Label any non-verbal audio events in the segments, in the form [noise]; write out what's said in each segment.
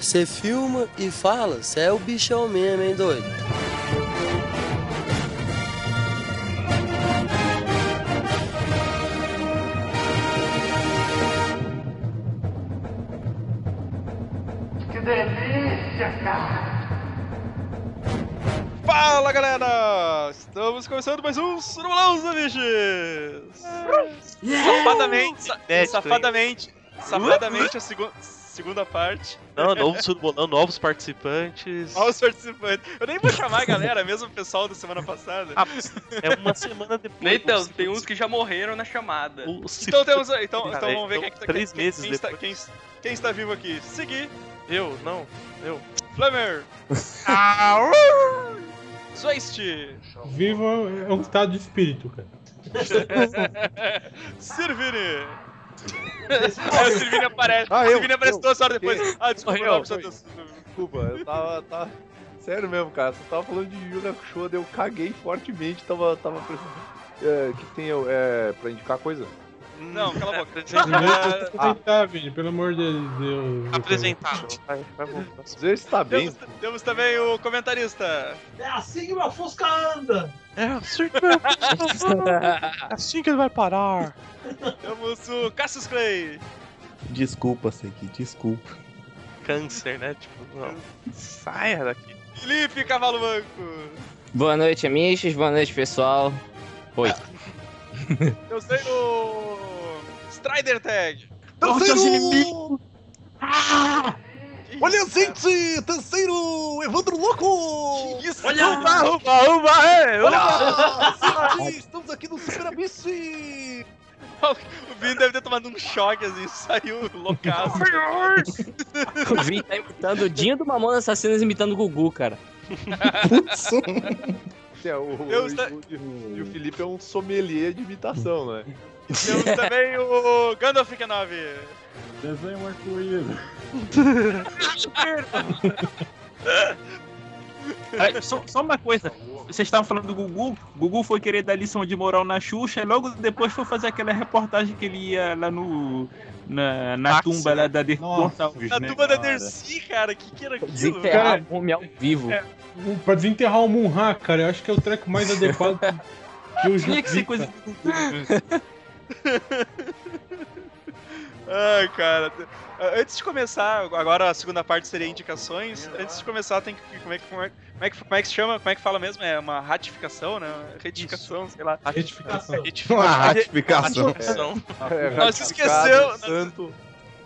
Você filma e fala, você é o bichão mesmo, hein, doido? Que delícia, cara! Fala galera! Estamos começando mais um Surulão bichos! Safadamente, sa- safadamente, safadamente a segu- segunda parte. Não, novo surbolão, novos participantes. Olha os participantes. Eu nem vou chamar a galera, mesmo o pessoal da semana passada. Ah, é uma semana depois. Então, tem uns que já morreram na chamada. o- Então temos. Então, então É, vamos ver então, quem, é que tá, três quem, meses quem está, quem, quem está vivo aqui. Segui, Eu, não, eu. Flamer. [laughs] Zweist. Vivo é um estado de espírito, cara. [laughs] [laughs] Sirvini. Aí o Sirvini aparece. Ah, o eu, Sirvini aparece eu. duas horas depois. Que- Ah, desculpa, atenção. Desculpa, eu tava, tava. Sério mesmo, cara. Você tava falando de Yu Hakusho, eu caguei fortemente, tava, tava. É, que tem é, pra indicar coisa? Não, cala a boca. Primeiro Ah, tem que apresentar, Vini, pelo amor de Deus. Apresentado. Vai, vai voltar. Vê se tá bem. Temos, temos também o comentarista. É assim que uma Fusca anda! É assim que [laughs] é assim que ele vai parar. Temos o Cassius Clay. Desculpa, Segui, desculpa. Câncer, né? Tipo, não. Saia daqui. Felipe Cavalo Banco. Boa noite, amigos. Boa noite, pessoal. Oi. Eu sei o. Strider Tag. Terceiro! Olha, isso, cara? gente! Terceiro! Evandro Louco! Que isso? Olha! Uba, uba, uba, é! Olha! gente, estamos aqui no Super Amici! O Vini deve ter tomado um choque assim, saiu loucaço. O Vini tá imitando o Dinho do Mamona Assassinos imitando o Gugu, cara. Putz! É, o, o- esta- o- e o Felipe é um sommelier de imitação, né? Temos [laughs] também o Gandalf Kenobi. Desenho um arco-íris. [laughs] Só, só uma coisa, vocês estavam falando do Gugu, Gugu foi querer dar lição de moral na Xuxa e logo depois foi fazer aquela reportagem que ele ia lá no. na, na tumba lá da Dercy Nossa. Gonçalves, A né? tuba da. Dercy, cara, que que era aquilo? Desenterrar o homem ao vivo. É. Um- Pra desenterrar o Munha, cara, eu acho que é o treco mais [laughs] adequado que eu já Tinha que ser coisa cara. do Gugu. [laughs] Ai, cara. Antes de começar, agora a segunda parte seria indicações. Antes de começar, tem que. Como é que, como é, como é que, como é que se chama? Como é que fala mesmo? É uma ratificação, né? Retificação, sei lá. Retificação. Uma ratificação. [laughs] Ratificação. É, Nós esqueceu- Santo.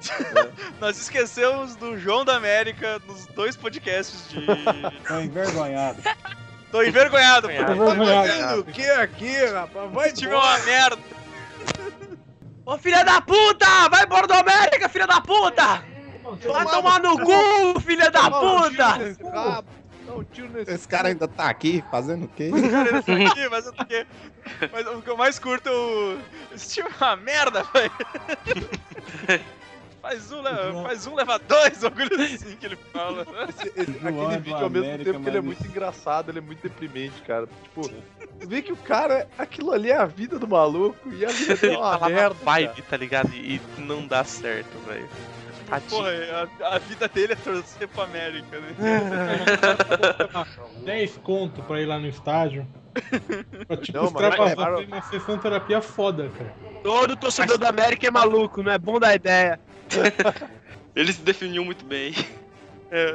[laughs] Nós esquecemos do João da América nos dois podcasts de. Tô envergonhado. Tô envergonhado, pô. Tô Tá envergonhado. fazendo O que aqui, rapaz? Vai time é uma merda. Ô filha da puta! Vai embora do América, filha da puta! Vai tomar no cu, filha da puta! Esse cara ainda tá aqui fazendo o quê? Cara, ele tá aqui, mas eu tô aqui. Mas o que eu mais curto é o. Esse time é uma merda, velho. Faz um, leva, faz um, leva dois, algo assim que ele fala. Esse- esse- aquele vídeo, ao mesmo América, tempo que ele é mas- muito engraçado, ele é muito deprimente, cara. Tipo, vê que o cara, aquilo ali é a vida do maluco e a [laughs] vida dele é tá uma na merda. vibe, tá ligado? E, e não dá certo, velho. Porra, a, a vida dele é torcer pro América, né? [laughs] 10 conto pra ir lá no estádio. [laughs] Pra, tipo, Não, mas extravasar levaram- tem uma sessão terapia foda, cara. Todo torcedor do América é maluco, não é bom da ideia. Ele se definiu muito bem. É.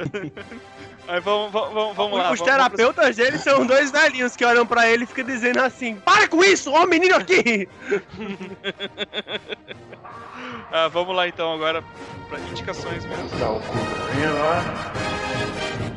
Aí vamos, vamos, vamos, vamos lá. Os vamos- terapeutas dele são dois velhinhos que olham pra ele e ficam dizendo assim: Para com isso, ó o menino aqui! [laughs] Ah, vamos lá então agora pra indicações mesmo. Deixa eu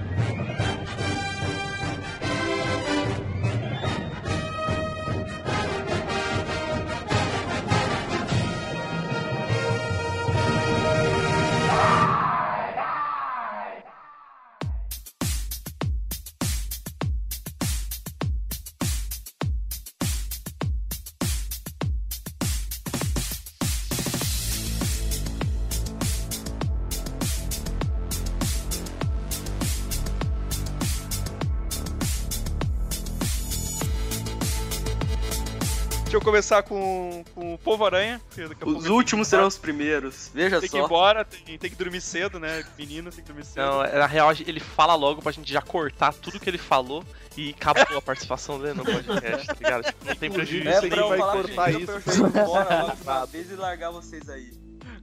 começar com, com o Povo Aranha. Os tem últimos serão os primeiros. Veja Tem que ir só. embora, tem, tem que dormir cedo, né? Menino tem que dormir cedo. Não, na real, ele fala logo pra gente já cortar tudo que ele falou e acabou a participação dele no podcast, tá ligado? Tipo, não tem prejuízo É, É pra eu vai falar cortar gente, [laughs] pra eu isso. já ir embora logo de uma vez e largar vocês aí.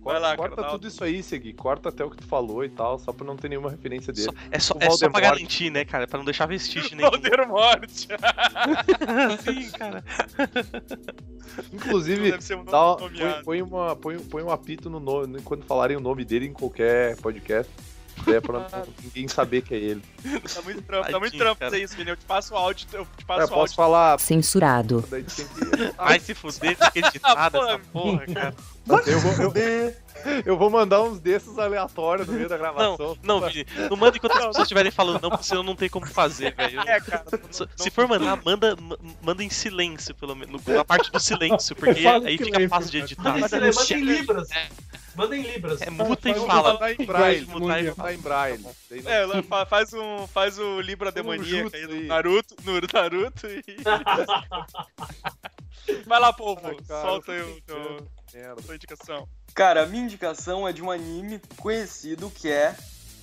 Vai lá, corta tudo isso aí, Segui. Corta até o que tu falou e tal, só pra não ter nenhuma referência dele. Só- é só, O é só pra garantir, né, cara? Pra não deixar vestígio [laughs] nenhum. Voldemort. [laughs] Sim, cara. [laughs] Inclusive, um dá, uma, põe, põe um apito no nome, quando falarem o nome dele em qualquer podcast. É pra não- ninguém saber que é ele. Tá muito trampo, tá muito trampo fazer isso, menino. Eu te passo o áudio, eu te É, passo o posso áudio. falar. Censurado. Daí tem que... [laughs] Vai se fuder, fica editada essa [laughs] porra, cara. eu, vou, eu, eu vou mandar uns desses aleatórios no meio da gravação. Não, Vini, não manda enquanto as pessoas estiverem falando, não, porque senão não tem como fazer, velho. É, cara. Se- Se for mandar, manda, ma- manda em silêncio, pelo menos. Na parte do silêncio, porque aí fica fácil de editar. Manda em, Mas manda em no libras. Manda em libras. É muta e fala. mandar em braille. Mutar e em braille. É, faz, um, faz o Libra Demoníaca aí no Naruto, no Naruto e... [laughs] Vai lá, povo, Ai, cara, solta aí eu o teu, tua indicação. Cara, a minha indicação é de um anime conhecido que é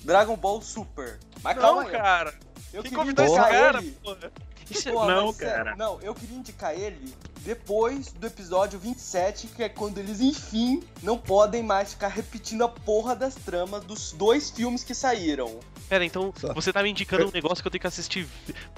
Dragon Ball Super. Mas calma Não, aí. cara. Eu Quem convidou esse cara, ele. porra? Isso é- Pô, Não, sério, cara. Não, eu queria indicar ele depois do episódio 27, que é quando eles, enfim, não podem mais ficar repetindo a porra das tramas dos dois filmes que saíram. Pera, então você tá me indicando um negócio que eu tenho que assistir,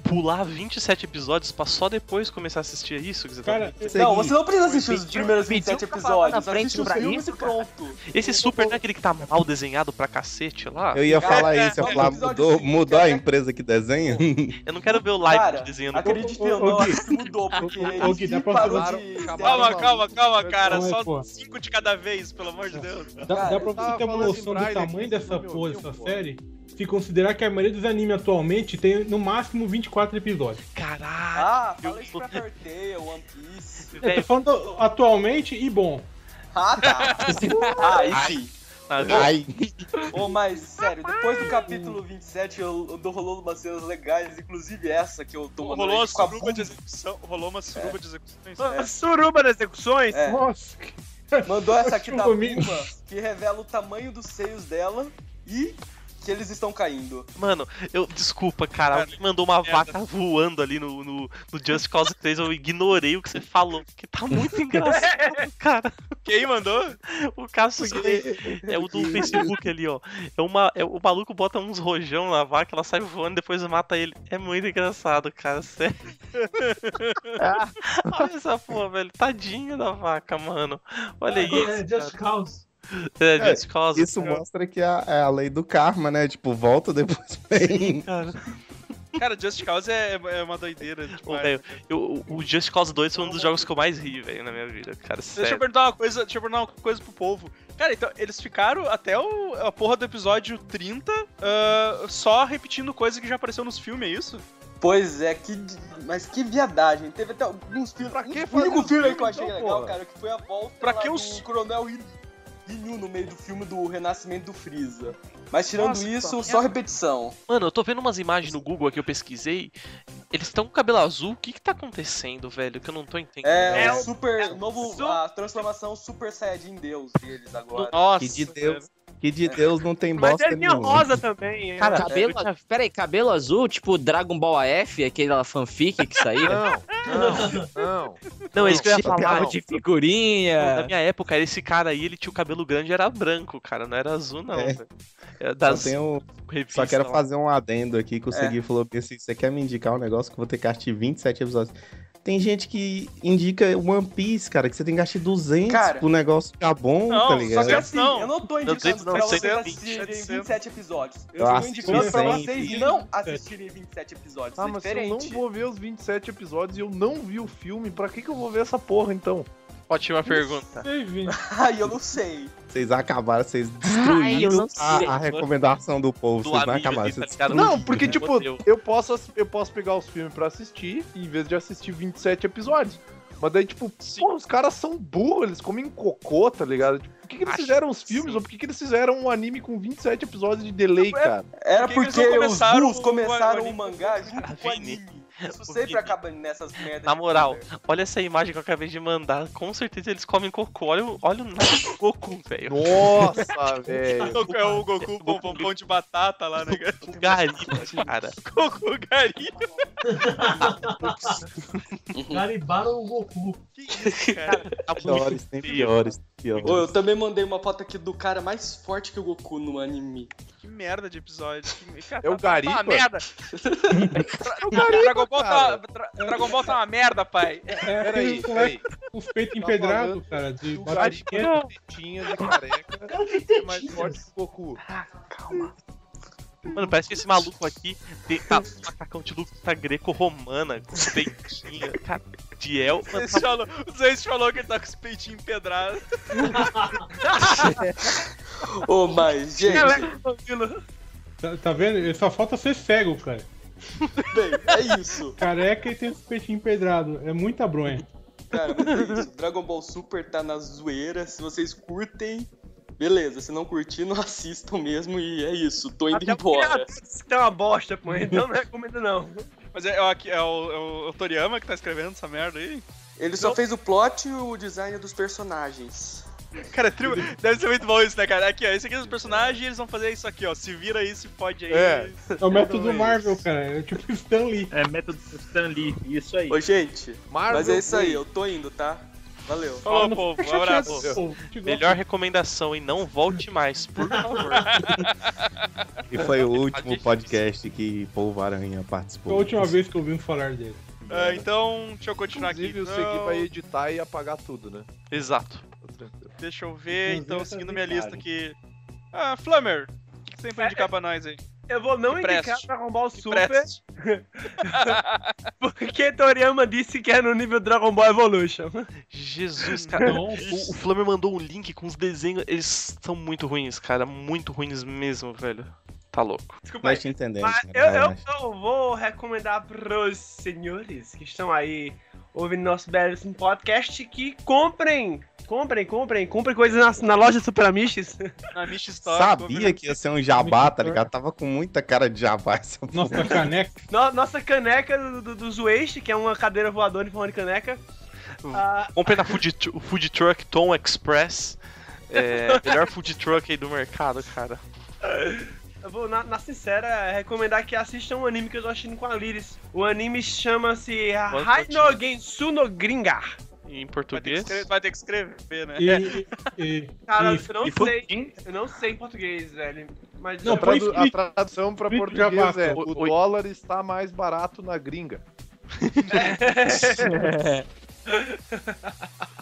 pular 27 episódios pra só depois começar a assistir é isso que você tá Cara, Não, você não precisa assistir os primeiros pediu 27 pra falar episódios. na frente Assiste os pra filmes isso, e pronto. Esse super não é aquele que tá mal desenhado pra cacete lá? Eu ia Cara, falar é, isso, eu ia é, falar, mudou, mudou a cara. empresa que desenha? Eu não quero ver o live Cara, desenhando. Acredite ou não, Gui. acho [laughs] que mudou, porque Ô, Gui, dá pra fazer- de... Calma, Calma, Calma, cara. aí, Só pô. cinco de cada vez, pelo amor de Deus. Dá, Cara, dá pra você ter uma noção do tamanho dessa porra, dessa série? Se considerar que a maioria dos animes atualmente tem no máximo 24 episódios. Caralho, Ah, fala isso pra Fairy One Piece. Eu tô falando atualmente e bom. Ah, tá. Ah, [laughs] enfim. Ah, Ai, Ô, mas sério, depois do capítulo 27 eu, eu tô rolando umas cenas legais, inclusive essa que eu tô mandando Rolou uma suruba de execução. Rolou uma suruba de execuções. Ah, Suruba das execuções? É, Nossa, mandou essa aqui da. Puma, que revela o tamanho dos seios dela e que eles estão caindo. Mano, eu. Desculpa, cara. Cara, Alguém mandou uma merda. vaca voando ali no, no, no Just Cause 3. Eu ignorei o que você falou. Porque tá muito [laughs] engraçado, cara. Quem mandou? O Cassius Clay [laughs] é o do Facebook ali, ó. É uma, é, o maluco bota uns rojão na vaca, ela sai voando e depois mata ele. É muito engraçado, cara. Sério. [laughs] Olha essa porra, velho. Tadinha da vaca, mano. Olha É, isso. Just cara. Cause. [laughs] É, Just Cause. isso mostra que é a, é a lei do karma, né? Tipo, volta depois [laughs] vem. Cara. [laughs] Cara, Just Cause é, é uma doideira. Tipo, Ô, velho, eu- o Just Cause 2 foi um dos jogos que eu mais ri, velho, na minha vida, cara. Deixa eu Sério. perguntar uma coisa, deixa eu perguntar uma coisa pro povo. Cara, então, eles ficaram até o, a porra do episódio 30 ah, só repetindo coisa que já apareceu nos filmes, é isso? Pois é, que. Mas que viadagem. Teve até alguns filmes. Pra que o único filme aí que eu achei então, legal, porra? cara, que foi a volta Pra lá que do os- Coronel Ri- No meio do filme do Renascimento do Freeza. Mas tirando Nossa, isso, só repetição. Mano, eu tô vendo umas imagens no Google aqui que eu pesquisei. Eles estão com cabelo azul. O que que tá acontecendo, velho? Que eu não tô entendendo. É, É o super. é o novo. su- A transformação Super Saiyajin Deus deles agora. Nossa. Que de Deus, que de Deus não tem [laughs] Mas bosta é minha nenhuma. rosa também. é. Cara, cabelo. tinha- Pera aí, cabelo azul, tipo Dragon Ball AF, aquela fanfic que saiu. Não, não, não. Não, isso que eu ia Tipo, falar. de figurinha. Na minha época, esse cara aí, ele tinha o cabelo grande era branco, cara. Não era azul, não. É. Era Só, das tenho, revistas só quero lá. fazer um adendo aqui que o É. Segui falou assim, você quer me indicar um negócio que eu vou ter que assistir 27 episódios. Tem gente que indica One Piece, cara, que você tem que assistir 200 Cara, pro negócio ficar bom, não, tá ligado? Só que assim, Não. eu não tô Não, indicando não, pra vocês 700, assistirem 700. 27 episódios. Eu Eu tô indicando pra 100. vocês não assistirem 27 episódios. Ah, é mas se eu não diferente. vou ver os 27 episódios e eu não vi o filme, pra que, que eu vou ver essa porra então? Ótima pergunta. [laughs] Ai, eu não sei. Vocês acabaram, vocês Ai, destruíram sei. a, a recomendação do povo. Do vocês não amigo acabaram. tá Vocês? Não, porque tipo, eu posso, eu posso pegar os filmes pra assistir em vez de assistir 27 episódios. Mas daí, tipo, pô, os caras são burros, eles comem cocô, tá ligado? Tipo, por que, que eles Acho fizeram os filmes? sim. Ou por que, que eles fizeram um anime com 27 episódios de delay, Não, é- cara? Era Por que que eles porque os começaram o- começaram o o anime? mangá junto com o anime. Isso sempre Vini, acaba nessas merdas. Na moral, olha essa imagem que eu acabei de mandar. Com certeza eles comem cocô. Olha, o- olha o nariz do Goku, velho. Nossa, [laughs] velho. É o Goku com pão de batata lá, né? cara? O garimpo, cara. Goku Gari. [laughs] Garibaram o Goku. Que isso, cara? Tá Piores, tem piores, Ô, eu também mandei uma foto aqui do cara mais forte que o Goku no anime. Que merda de episódio. Que... Cara, É o tá- tá Gariba? uma merda. Dragon Ball tá, Dra- Dragon Ball tá uma merda, pai. É, Peraí, moleque peraí. Tá empedrados, falando cara, de O quente. tem tetinhas e careca é mais forte que o Goku. Mano, parece que esse maluco aqui tem tá, um macacão de luta greco-romana, com peitinho, cara, de el. Mano, Vocês falou, o Zeus falou que ele tá com os peitinhos empedrados. [laughs] Ô, mas, gente, Tá, tá vendo? Ele só falta ser cego, cara. bem, é isso. Careca e tem os peitinhos empedrados. É muita bronha. Cara, mas é isso. Dragon Ball Super tá na zoeira. Se vocês curtem, beleza. Se não curtir, não [laughs] assistam mesmo. E é isso. Tô indo Até embora. que tá uma bosta, pô. Então não recomendo não. Mas é, é, o- é o, é o- é o Toriyama que tá escrevendo essa merda aí? Ele só fez o plot e o design dos personagens. Cara, tri- deve ser muito bom isso, né, cara? Aqui, ó, esse aqui é os personagens e eles vão fazer isso aqui, ó. Se vira aí, se pode aí. É. É o método Marvel, cara. É tipo Stan Lee. É método Stan Lee, isso aí. Ô, gente, Marvel mas é isso aí. Eu tô indo, tá? Valeu. Falou, povo. Um abraço. Melhor recomendação e não volte mais, por favor. [laughs] E foi o último podcast que Polvo Aranha Foi participou. a última vez que ouvimos falar dele. Ah, então, deixa eu continuar aqui. Inclusive, eu então. segui pra editar e apagar tudo, né? Exato. Deixa eu ver, Inclusive, então, seguindo minha lista aqui. Ah, Flammer, o que que você tem pra indicar pra nós aí? Eu vou não indicar. Dragon Ball Que Super, [laughs] porque Toriyama disse que é no nível Dragon Ball Evolution. Jesus, cara. Não, O, o Flamer mandou um link com os desenhos. Eles são muito ruins, cara. Muito ruins mesmo, velho. Tá louco. Desculpa. Nós te entendemos. Mas eu, eu vou recomendar pros senhores que estão aí ouvindo nosso belíssimo podcast que comprem, comprem, comprem, comprem coisas na, na loja Super Amishes. Na Mish Store. Sabia que ia ser um jabá, tá ligado? Tava com muita cara de jabá essa porra. Nossa caneca. [laughs] No- nossa caneca do, do, do que é uma cadeira voadora em forma de caneca. Ah, Comprei na food, food Truck Tom Express. É, [laughs] melhor food truck aí do mercado, cara. eu vou, na, na sincera, recomendar que assistam um anime que eu tô assistindo com a Liris. O anime chama-se Quanto Hai no Gensu no Gringar. Em Vai ter, que português. escrever, vai ter que escrever, né? E, [laughs] e, Cara, e- eu não E foi- sei. Eu não sei em português, velho. Mas Não, A, tradu- a escrito- tradução pra escrito português é: o Oi. dólar está mais barato na gringa.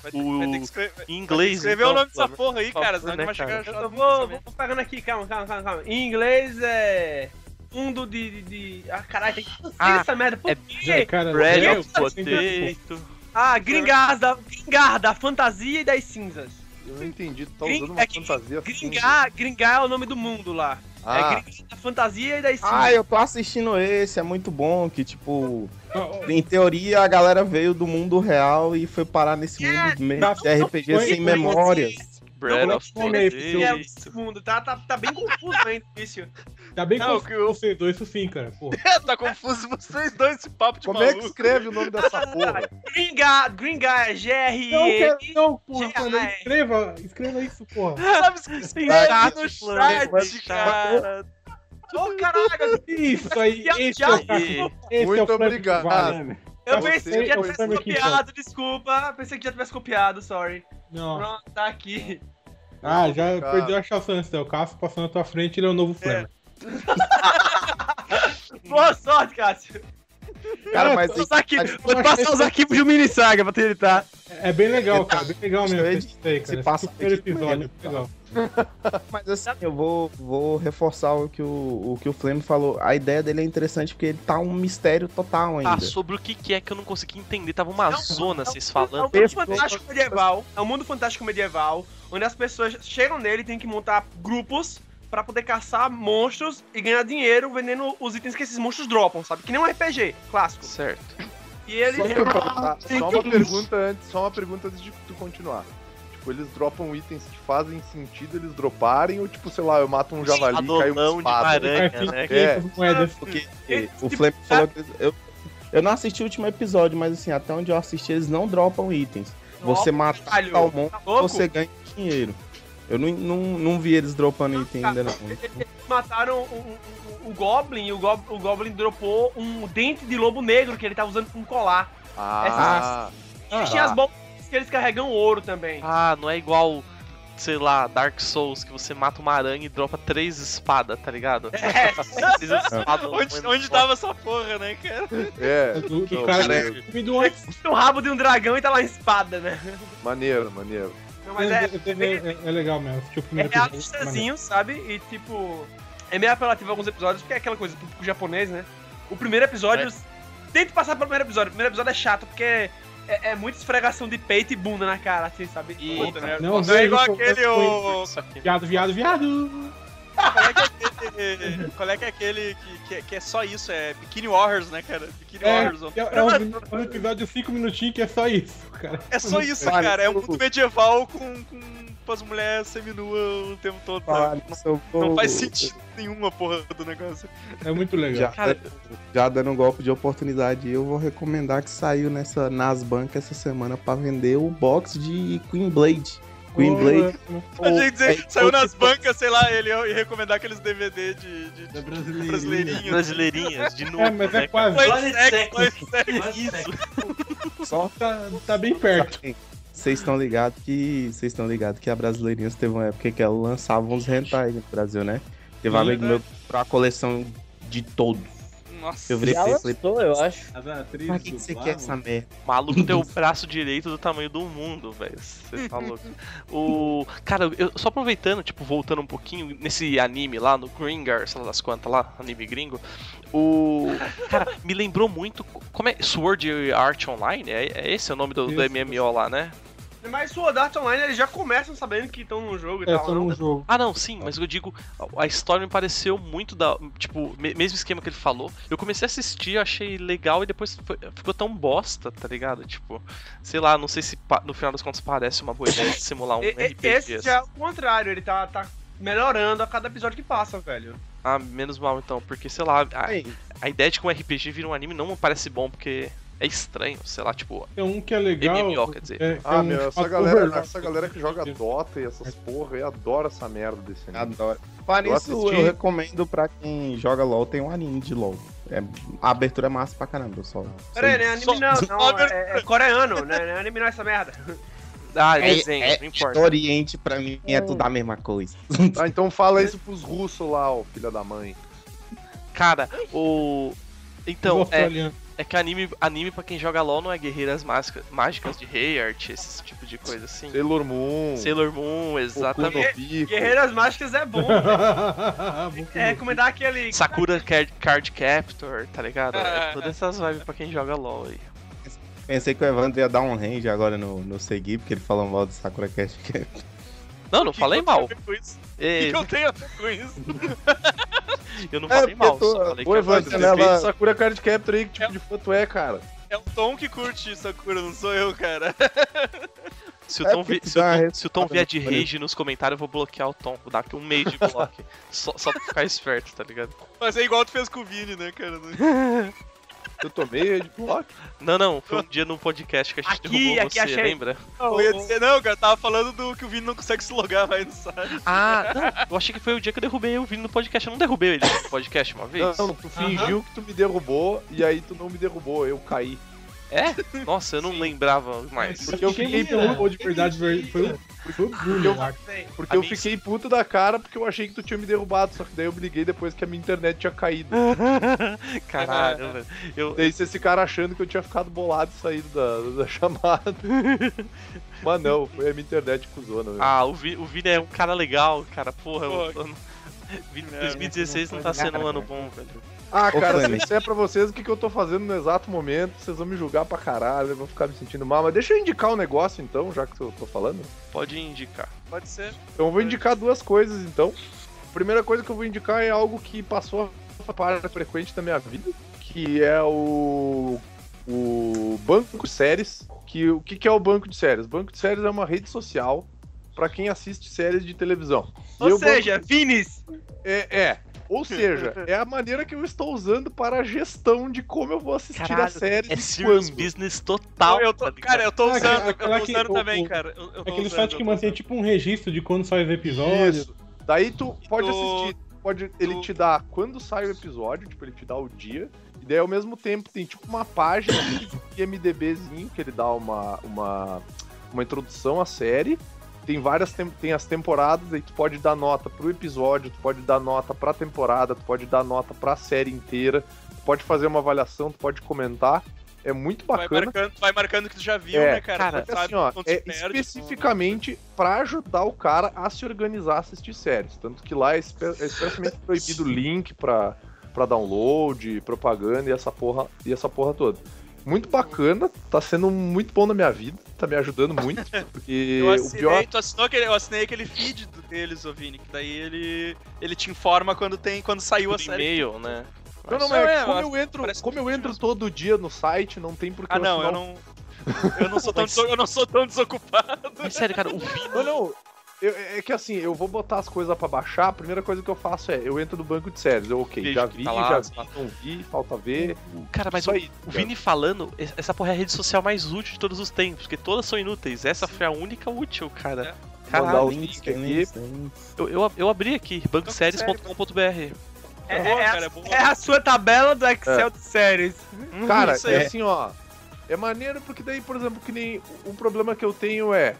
Vai ter, O- vai ter que escrever. Em inglês. Escrever então, o nome dessa porra aí, cara, senão né, não vai chegar cara? Eu vou, vou pegando aqui, calma, calma, calma, calma. Em inglês é. Fundo de. de, de- Ah, caralho, tem que traduzir Ah, essa merda. Por é quê? cara, Bread é, of potato. Ah, gringar da, gringar da fantasia e das cinzas. Eu não entendi, tu tá Gring- usando uma é fantasia Gringar, gringar é o nome do mundo lá. Ah, É gringar da fantasia e das cinzas. Ah, eu tô assistindo esse, é muito bom, que tipo, em teoria a galera veio do mundo real e foi parar nesse É, mundo meio não, de RPG não, sem não, memórias. Bread Não, of Esse é mundo, tá, tá, tá bem confuso ainda início. Tá bem Não, confuso que eu- vocês dois, isso sim, cara. Porra. [laughs] tá confuso vocês dois, esse papo de como é que maluco. escreve o nome dessa [laughs] porra? Gringar é Não, G-R-E. quero, não, porra, Já mano, é. escreva, escreva isso, porra. Sabe que escreve no Flamer, chat, cara. Ô, caralho, Isso aí, esse é o cara. Esse é Muito o Frank obrigado. Eu Você pensei que já é tivesse copiado, desculpa. Pensei que já tivesse copiado, sorry. Não. Pronto, tá aqui. Ah, já Cara. perdeu a chance, né? O Cássio passando na tua frente, ele é o novo Flamengo. [laughs] Boa sorte, Cássio. Cara, mas Os arquivos, vou passar os arquivos do mini saga pra tu editar. É bem legal, cara. Bem legal mesmo. Aí, cara. se passa primeiro aqui episódio, legal. [laughs] Mas assim, eu vou, vou reforçar o que o, o que o Flame falou. A ideia dele é interessante porque ele tá um mistério total ainda. Ah, sobre o que, que é que eu não consegui entender. Tava uma zona, vocês É um falando. mundo fantástico medieval. É um mundo fantástico medieval, onde as pessoas chegam nele e tem que montar grupos pra poder caçar monstros e ganhar dinheiro vendendo os itens que esses monstros dropam, sabe? Que nem um RPG clássico. Certo. E ele. Só, pra- tá, só uma pergunta antes, só uma pergunta antes de tu continuar. Tipo, eles dropam itens que fazem sentido eles droparem, ou tipo, sei lá, eu mato um javali e cai uma de espada. aranha, Aí fica né? É. moedas. Porque Ele- o Flame falou que eu, Eu não assisti o último episódio, mas assim, até onde eu assisti, eles não dropam itens. Você matar caralho, tal monstro, tá você ganha dinheiro. Eu não, não, não vi eles dropando item ainda, não. Eles mataram o, o- o Goblin e o, Gob- o Goblin dropou um dente de lobo negro que ele tava usando como colar. Ah, E tinha as bombas que eles carregam ouro também. Ah, não é igual, sei lá, Dark Souls, que você mata uma aranha e dropa três espadas, tá ligado? É. Três espadas, [laughs] Onde, onde tava essa porra, né, cara? é. Do Não, cara cara, me do antes. o rabo de um dragão e tá lá em espada, né? Maneiro, maneiro. Não, mas é, É, é legal mesmo. Assisti o é realistazinho, sabe? E tipo, é meio apelativo alguns episódios, porque é aquela coisa típico japonês, né? O primeiro episódio. Tente passar pelo primeiro episódio. O primeiro episódio é chato, porque é, é muita esfregação de peito e bunda na cara, assim, sabe? E- Puta, né? Não, Não é igual aquele. O... Viado, viado, viado. Qual é que é aquele, qual é, que é aquele que, que, é- que é só isso? É Bikini Warriors, né, cara? Bikini É, Warriors. ó. é, é um, é um episódio de 5 minutinhos que é só isso, cara. É só isso, Vale, cara. É um mundo medieval com, com, com as mulheres seminuas o tempo todo. Sabe? nisso, eu Não faz sentido nenhuma porra do negócio. É muito legal. Já, já dando um golpe de oportunidade, eu vou recomendar que saiu nessa, nas bancas essa semana pra vender o box de Queen Blade. Queen Blade. A gente dizer, é, saiu o nas tipo- bancas, sei lá, ele ia recomendar aqueles DVD de, de, de brasileirinha. brasileirinhos. Brasileirinhas, de [laughs] novo. É, mas é né, quase. Seco. Só Tá, tá bem perto. Vocês estão ligados que. Vocês estão ligados que a Brasileirinhas teve uma época que ela lançava uns hentais no Brasil, né? Teve um amigo meu pra coleção de todos. Nossa. Eu virei Já pra ele falei, lançou, eu acho. Atrizes pra que, que você quer essa merda? O maluco tem o braço direito do tamanho do mundo, velho. Você tá louco. O. Cara, eu só aproveitando, tipo, voltando um pouquinho nesse anime lá, no Gringar, sei lá das quantas lá, anime gringo. O. Cara, me lembrou muito. Como é? Sword Art Online? É, é esse o nome do, do. MMO lá, né? Mas Sword Art Online eles já começam sabendo que estão no jogo e É tal. não? num jogo. Ah, não, sim, mas eu digo, a- história me pareceu muito da. Tipo, me- mesmo esquema que ele falou. Eu comecei a assistir, achei legal e depois foi- ficou tão bosta, tá ligado? Tipo, sei lá, não sei se no final das contas parece uma boa ideia de simular um E- RPG. Esse assim. é o contrário, ele tá, tá melhorando a cada episódio que passa, velho. Ah, menos mal então, porque sei lá, a, a ideia de que um RPG vira um anime não me parece bom, porque é estranho, sei lá, tipo, Tem um que é legal. MMO, quer dizer. é- é Ah, um meu, essa galera, essa galera que joga Dota e essas porra, eu adoro essa merda desse anime. adoro. Para Eu isso, eu, assisti. recomendo pra quem joga LOL, tem um anime de LOL. É, a abertura é massa pra caramba, eu só. Pera aí, sei- não é anime Só- não, não, é, é coreano, né? Não é anime não essa merda. [laughs] Ah, É, desenho, é, não importa. Oriente pra mim é tudo a mesma coisa. Ah, então fala isso pros russos lá, ó, filha da mãe. Cara, o. Então, é. É que anime, anime pra quem joga LOL não é guerreiras mágicas, mágicas de Heart, esse tipo de coisa assim. Sailor Moon. Sailor Moon, exatamente. Guerreiras Mágicas é bom. [laughs] é recomendar aquele. [laughs] Sakura Card, Card Captor, tá ligado? É Ah. todas essas vibes pra quem joga LOL aí. Pensei que o Evandro ia dar um range agora no, no Segui, porque ele falou mal do Sakura Cast. Não, não Que falei que mal. O É, que que eu tenho a ver com isso? [laughs] eu não É, falei porque mal, tu- só falei que Ô, é Evandro, depende ela- Sakura Card Captor aí, que tipo de fã tu é, cara? É o Tom que curte Sakura, não sou eu, cara. [laughs] Se o É Tom, porque vi- se o Tom- se o Tom vier de resposta, rage nos comentários, eu vou bloquear o Tom. Vou dar aqui um mês de [laughs] bloco. só, só pra ficar esperto, tá ligado? Mas é igual tu fez com o Vini, né, cara? Eu tomei de bloco. Não, não, foi um dia no podcast que a gente Aqui, derrubou aqui você, achei. lembra? Eu ia dizer, não, cara, tava falando do que o Vini não consegue se logar mais no site. Ah, não, eu achei que foi o dia que eu derrubei o Vini no podcast. Eu não derrubei ele no podcast uma vez? Não, tu fingiu que tu me derrubou e aí tu não me derrubou, eu caí. É? Nossa, eu não lembrava mais. Porque eu fiquei puto, de verdade foi, foi o, foi o Bruno, porque eu fiquei puto da cara porque eu achei que tu tinha me derrubado, só que daí eu me liguei depois que a minha internet tinha caído. [laughs] Caralho, velho. Eu, Daí se esse cara achando que eu tinha ficado bolado e saído da, da [laughs] chamada. Mas não, foi a minha internet cuzona, velho. ah, o Vini, o Vini é um cara legal, cara. Porra, Pô, eu, eu não- Vini- merda, 2016 não tá sendo um ano bom, velho. Ah, cara, se eu disser pra vocês o que, que eu tô fazendo no exato momento, vocês vão me julgar pra caralho, eu vou ficar me sentindo mal. Mas deixa eu indicar um negócio então, já que eu tô falando. Pode indicar. Pode ser. Então eu vou indicar duas coisas então. A primeira coisa que eu vou indicar é algo que passou a parte frequente da minha vida, que é o o banco de séries. Que o que, que é o banco de séries? O banco de séries é uma rede social pra quem assiste séries de televisão. E Ou banco- seja, Vinis. é, é. Ou [laughs] seja, é a maneira que eu estou usando para a gestão de como eu vou assistir Caralho, a série. é serious quando. business total. Eu tô- tá cara, eu tô Ah, usando, aquela- eu tô que usando o- também, o- cara. Eu, eu Aquele usando, site que mantém tipo um registro de quando sai os episódios. Isso. Daí tu pode assistir, pode, ele te dá quando sai o episódio, tipo, ele te dá o dia, e daí ao mesmo tempo tem tipo uma página de MDBzinho que ele dá uma, uma, uma introdução à série. Tem várias tem, as temporadas, aí tu pode dar nota pro episódio, tu pode dar nota pra temporada, tu pode dar nota pra série inteira, tu pode fazer uma avaliação, tu pode comentar. É muito Vai bacana. marcando, vai marcando que tu já viu, É, né, cara? cara, sabe assim, ó, é perde, especificamente pra ajudar o cara a se organizar a assistir séries. Tanto que lá é, espe- é expressamente proibido link pra, pra download, propaganda e essa porra, e essa porra toda. Muito bacana, tá sendo muito bom na minha vida, tá me ajudando muito, [laughs] porque Eu o assinei, pior. tu assinou aquele, eu assinei aquele feed do- deles, ô Vini, que daí ele, ele te informa quando, tem, quando saiu a Por série. e-mail, né? Não, não, mas é, como eu entro, como eu entro todo dia no site, não tem por que Ah, não, eu não. Eu não sou tão, [laughs] Mas- eu não sou tão desocupado. Mas sério, cara, o [laughs] Vini. Não, não. Eu- é que assim, eu vou botar as coisas pra baixar, a primeira coisa que eu faço é, eu entro no banco de séries, eu, ok, Vejo já vi, tá lá, já sei vi, não vi, falta ver. Cara, mas o, aí, o cara. Vini falando, es- essa porra é a rede social mais útil de todos os tempos, porque todas são inúteis. Essa foi a única útil, cara. Mandar Caralho, o link aqui. eu, eu, eu abri aqui, bancoséries.com.br. É, É é é é a sua tabela do Excel de séries. Cara, é assim, ó. É maneiro porque daí, por exemplo, que nem. Um problema que eu tenho é,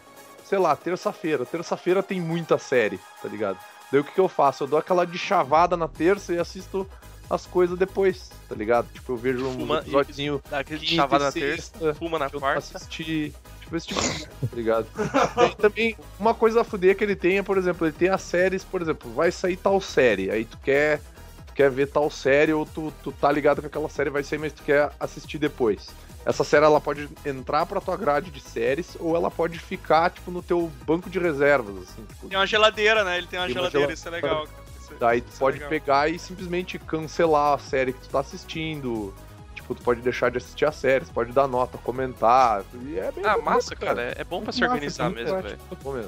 sei lá, terça-feira. Terça-feira tem muita série, tá ligado? Daí o que, que eu faço? Eu dou aquela de chavada na terça e assisto as coisas depois, tá ligado? Tipo, eu vejo um Fuma- episódiozinho. Dá aquele quinta chavada e na terça, fuma na quarta. assisti. Tipo, esse tipo de tá ligado? [laughs] Tem também, uma coisa a fuder que ele tem é, por exemplo, ele tem as séries, por exemplo, vai sair tal série, aí tu quer, tu quer ver tal série ou tu, tu tá ligado que aquela série vai sair, mas tu quer assistir depois. Essa série ela pode entrar pra tua grade de séries ou ela pode ficar, tipo, no teu banco de reservas, assim, tipo, Tem uma geladeira, né? Ele tem uma Tem uma geladeira, gela- isso é legal. cara. Isso é- Daí tu é pode legal. pegar e simplesmente cancelar a série que tu tá assistindo. Tipo, tu pode deixar de assistir a série, tu pode dar nota, comentar. E é bem Ah, bom, massa, cara. É, é bom pra se Massa, organizar muito mesmo, velho.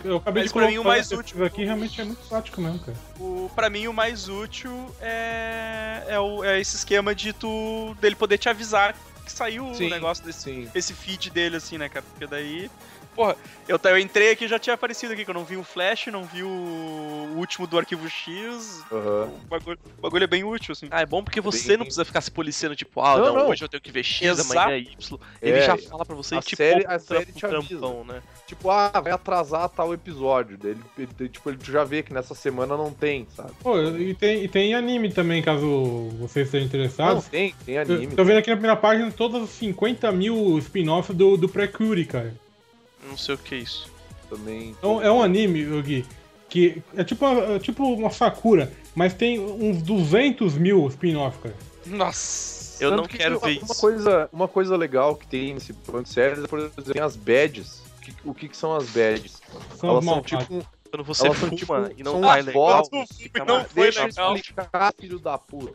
Eu acabei Mas de pra mim o mais útil- aqui realmente é muito prático mesmo, cara. O, pra mim, o mais útil é, é, o- é esse esquema de tu dele poder te avisar que saiu Sim, o negócio desse Sim. esse feed dele, assim, né, cara? Porque daí. Porra, eu, eu entrei aqui e já tinha aparecido aqui, que eu não vi o Flash, não vi o, último do arquivo X. Aham. O bagulho, o bagulho é bem útil, assim. Ah, é bom porque você Bem- não precisa ficar se policiando, tipo, ah, Não, não, não. hoje eu tenho que ver X, Exato. amanhã é Y. Ele É, já fala pra você a tipo, série- a série te avisa. trampão, né? Tipo, ah, vai atrasar tal episódio. Ele, ele- tipo, ele já vê que nessa semana não tem, sabe? Pô, e tem, e tem anime também, caso vocês estejam Não, interessados. tem, tem Eu anime. tô vendo aqui na primeira página todas as 50 mil spin-offs do, do Precure, cara. Não sei o que é isso. Também. Então, é um anime, Gui, que é tipo, uma- é tipo uma Sakura, mas tem uns 200 mil spin-offs, cara. Nossa. Eu Tanto não que quero uma, ver uma isso. Coisa, uma coisa legal que tem nesse banco de séries é, por exemplo, tem as badges. O que, o que, que são as badges? São Elas são tipo. Quando você elas fuma tipo, e não vai as legal, fica não mais Deixa eu legal. explicar, filho da puta.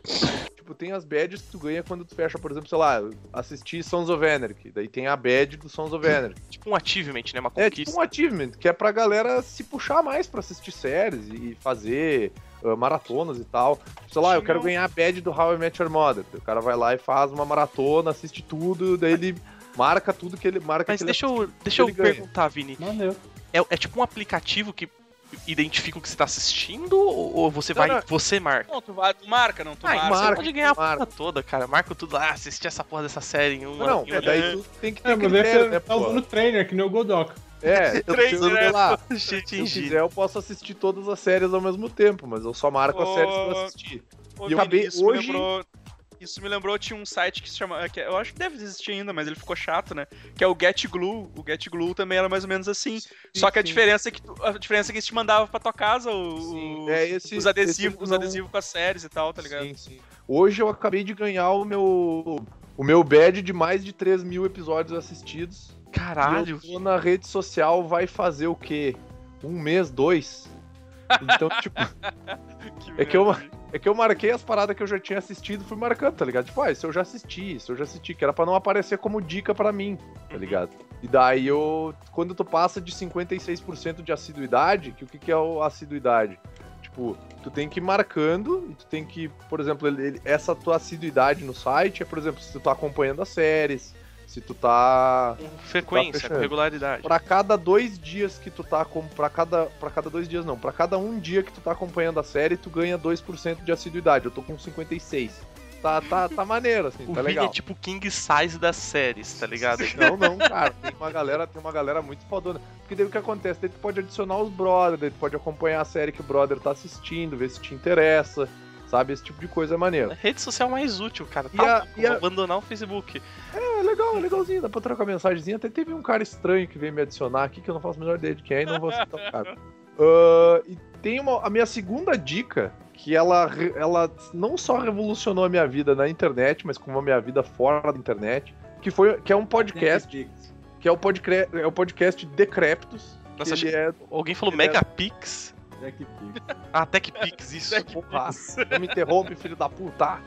tipo, tem as badges que tu ganha quando tu fecha, por exemplo, sei lá, assistir Sons of Anarchy. Daí tem a badge do Sons of Anarchy. tipo um achievement, né? Uma É conquista. tipo um achievement, que é pra galera se puxar mais pra assistir séries e fazer uh, maratonas e tal. Sei lá, eu quero ganhar a badge do How I Met Your Mother. O cara vai lá e faz uma maratona, assiste tudo, daí ele marca tudo que ele marca Mas que ele deixa eu, deixa eu perguntar, Vini. É, é tipo um aplicativo que identifica o que você tá assistindo ou você Não, vai. não. Você marca? Não, tu, vai, tu marca, não, tu Ah, marca. você marca, pode ganhar a porra toda, cara. Marca tudo lá, assistir essa porra dessa série em uma. Não, em uma- é daí tu tem que ter É, mas é critério, que né, tá usando trainer, que nem o Godok. É, eu [laughs] preciso, sei direto. lá, se eu quiser eu posso assistir todas as séries ao mesmo tempo, mas eu só marco as Ô, séries que eu assisti. Ô, E eu acabei hoje- lembrou, isso me lembrou, tinha um site que se chama. Que eu acho que deve existir ainda, mas ele ficou chato, né? Que é o Get Glue. O Get Glue também era mais ou menos assim. Só que a sim. diferença é que tu- a diferença é que eles te mandavam pra tua casa o- Sim, o- é, esse- os adesivos, os adesivos com as séries e tal, tá ligado? Sim, sim. Hoje eu acabei de ganhar o meu o meu badge de mais de 3 mil episódios assistidos. Caralho. E eu tô na rede social vai fazer o quê? Um mês, dois? Então, tipo, [laughs] é que eu, é que eu marquei as paradas que eu já tinha assistido fui marcando, tá ligado? Tipo, ah, isso eu já assisti, isso eu já assisti, que era pra não aparecer como dica pra mim, tá ligado? E daí eu, quando tu passa de 56% de assiduidade, que o que, que é o assiduidade? Tipo, Tipo, tu tem que ir marcando e tu tem que, por exemplo, ele- ele- essa tua assiduidade no site é, por exemplo, se tu tá acompanhando as séries, se tu tá. Frequência, tá fechando. com regularidade. Pra cada dois dias que tu tá com. Pra cada. Pra cada dois dias não. Pra cada um dia que tu tá acompanhando a série, tu ganha 2% de assiduidade. Eu tô com 56. Tá, tá, tá maneiro, assim, [laughs] O tá Vini legal. é tipo King Size das séries, tá ligado? [laughs] Não, não, cara. Tem uma galera, tem uma galera muito fodona. Porque daí o que acontece? Daí tu pode adicionar os brothers, daí tu pode acompanhar a série que o brother tá assistindo, ver se te interessa. Sabe? Esse tipo de coisa é maneiro. Rede social mais útil, cara. E Tá a- louco, e a- abandonar o Facebook. É legal, é legalzinho, dá pra trocar mensagenzinha. Até teve um cara estranho que veio me adicionar aqui, que eu não faço a menor ideia de quem é e não vou citar o cara. [laughs] Ah, e tem uma, a minha segunda dica, que ela, ela não só revolucionou a minha vida na internet, mas como a minha vida fora da internet, que, foi, que é um podcast, que é o, podcre, é o podcast Decréptos. que Nossa, ele achei- é, Alguém falou ele é- Megapix? Ah, TechPix, isso. Porra, não me interrompe, filho da puta.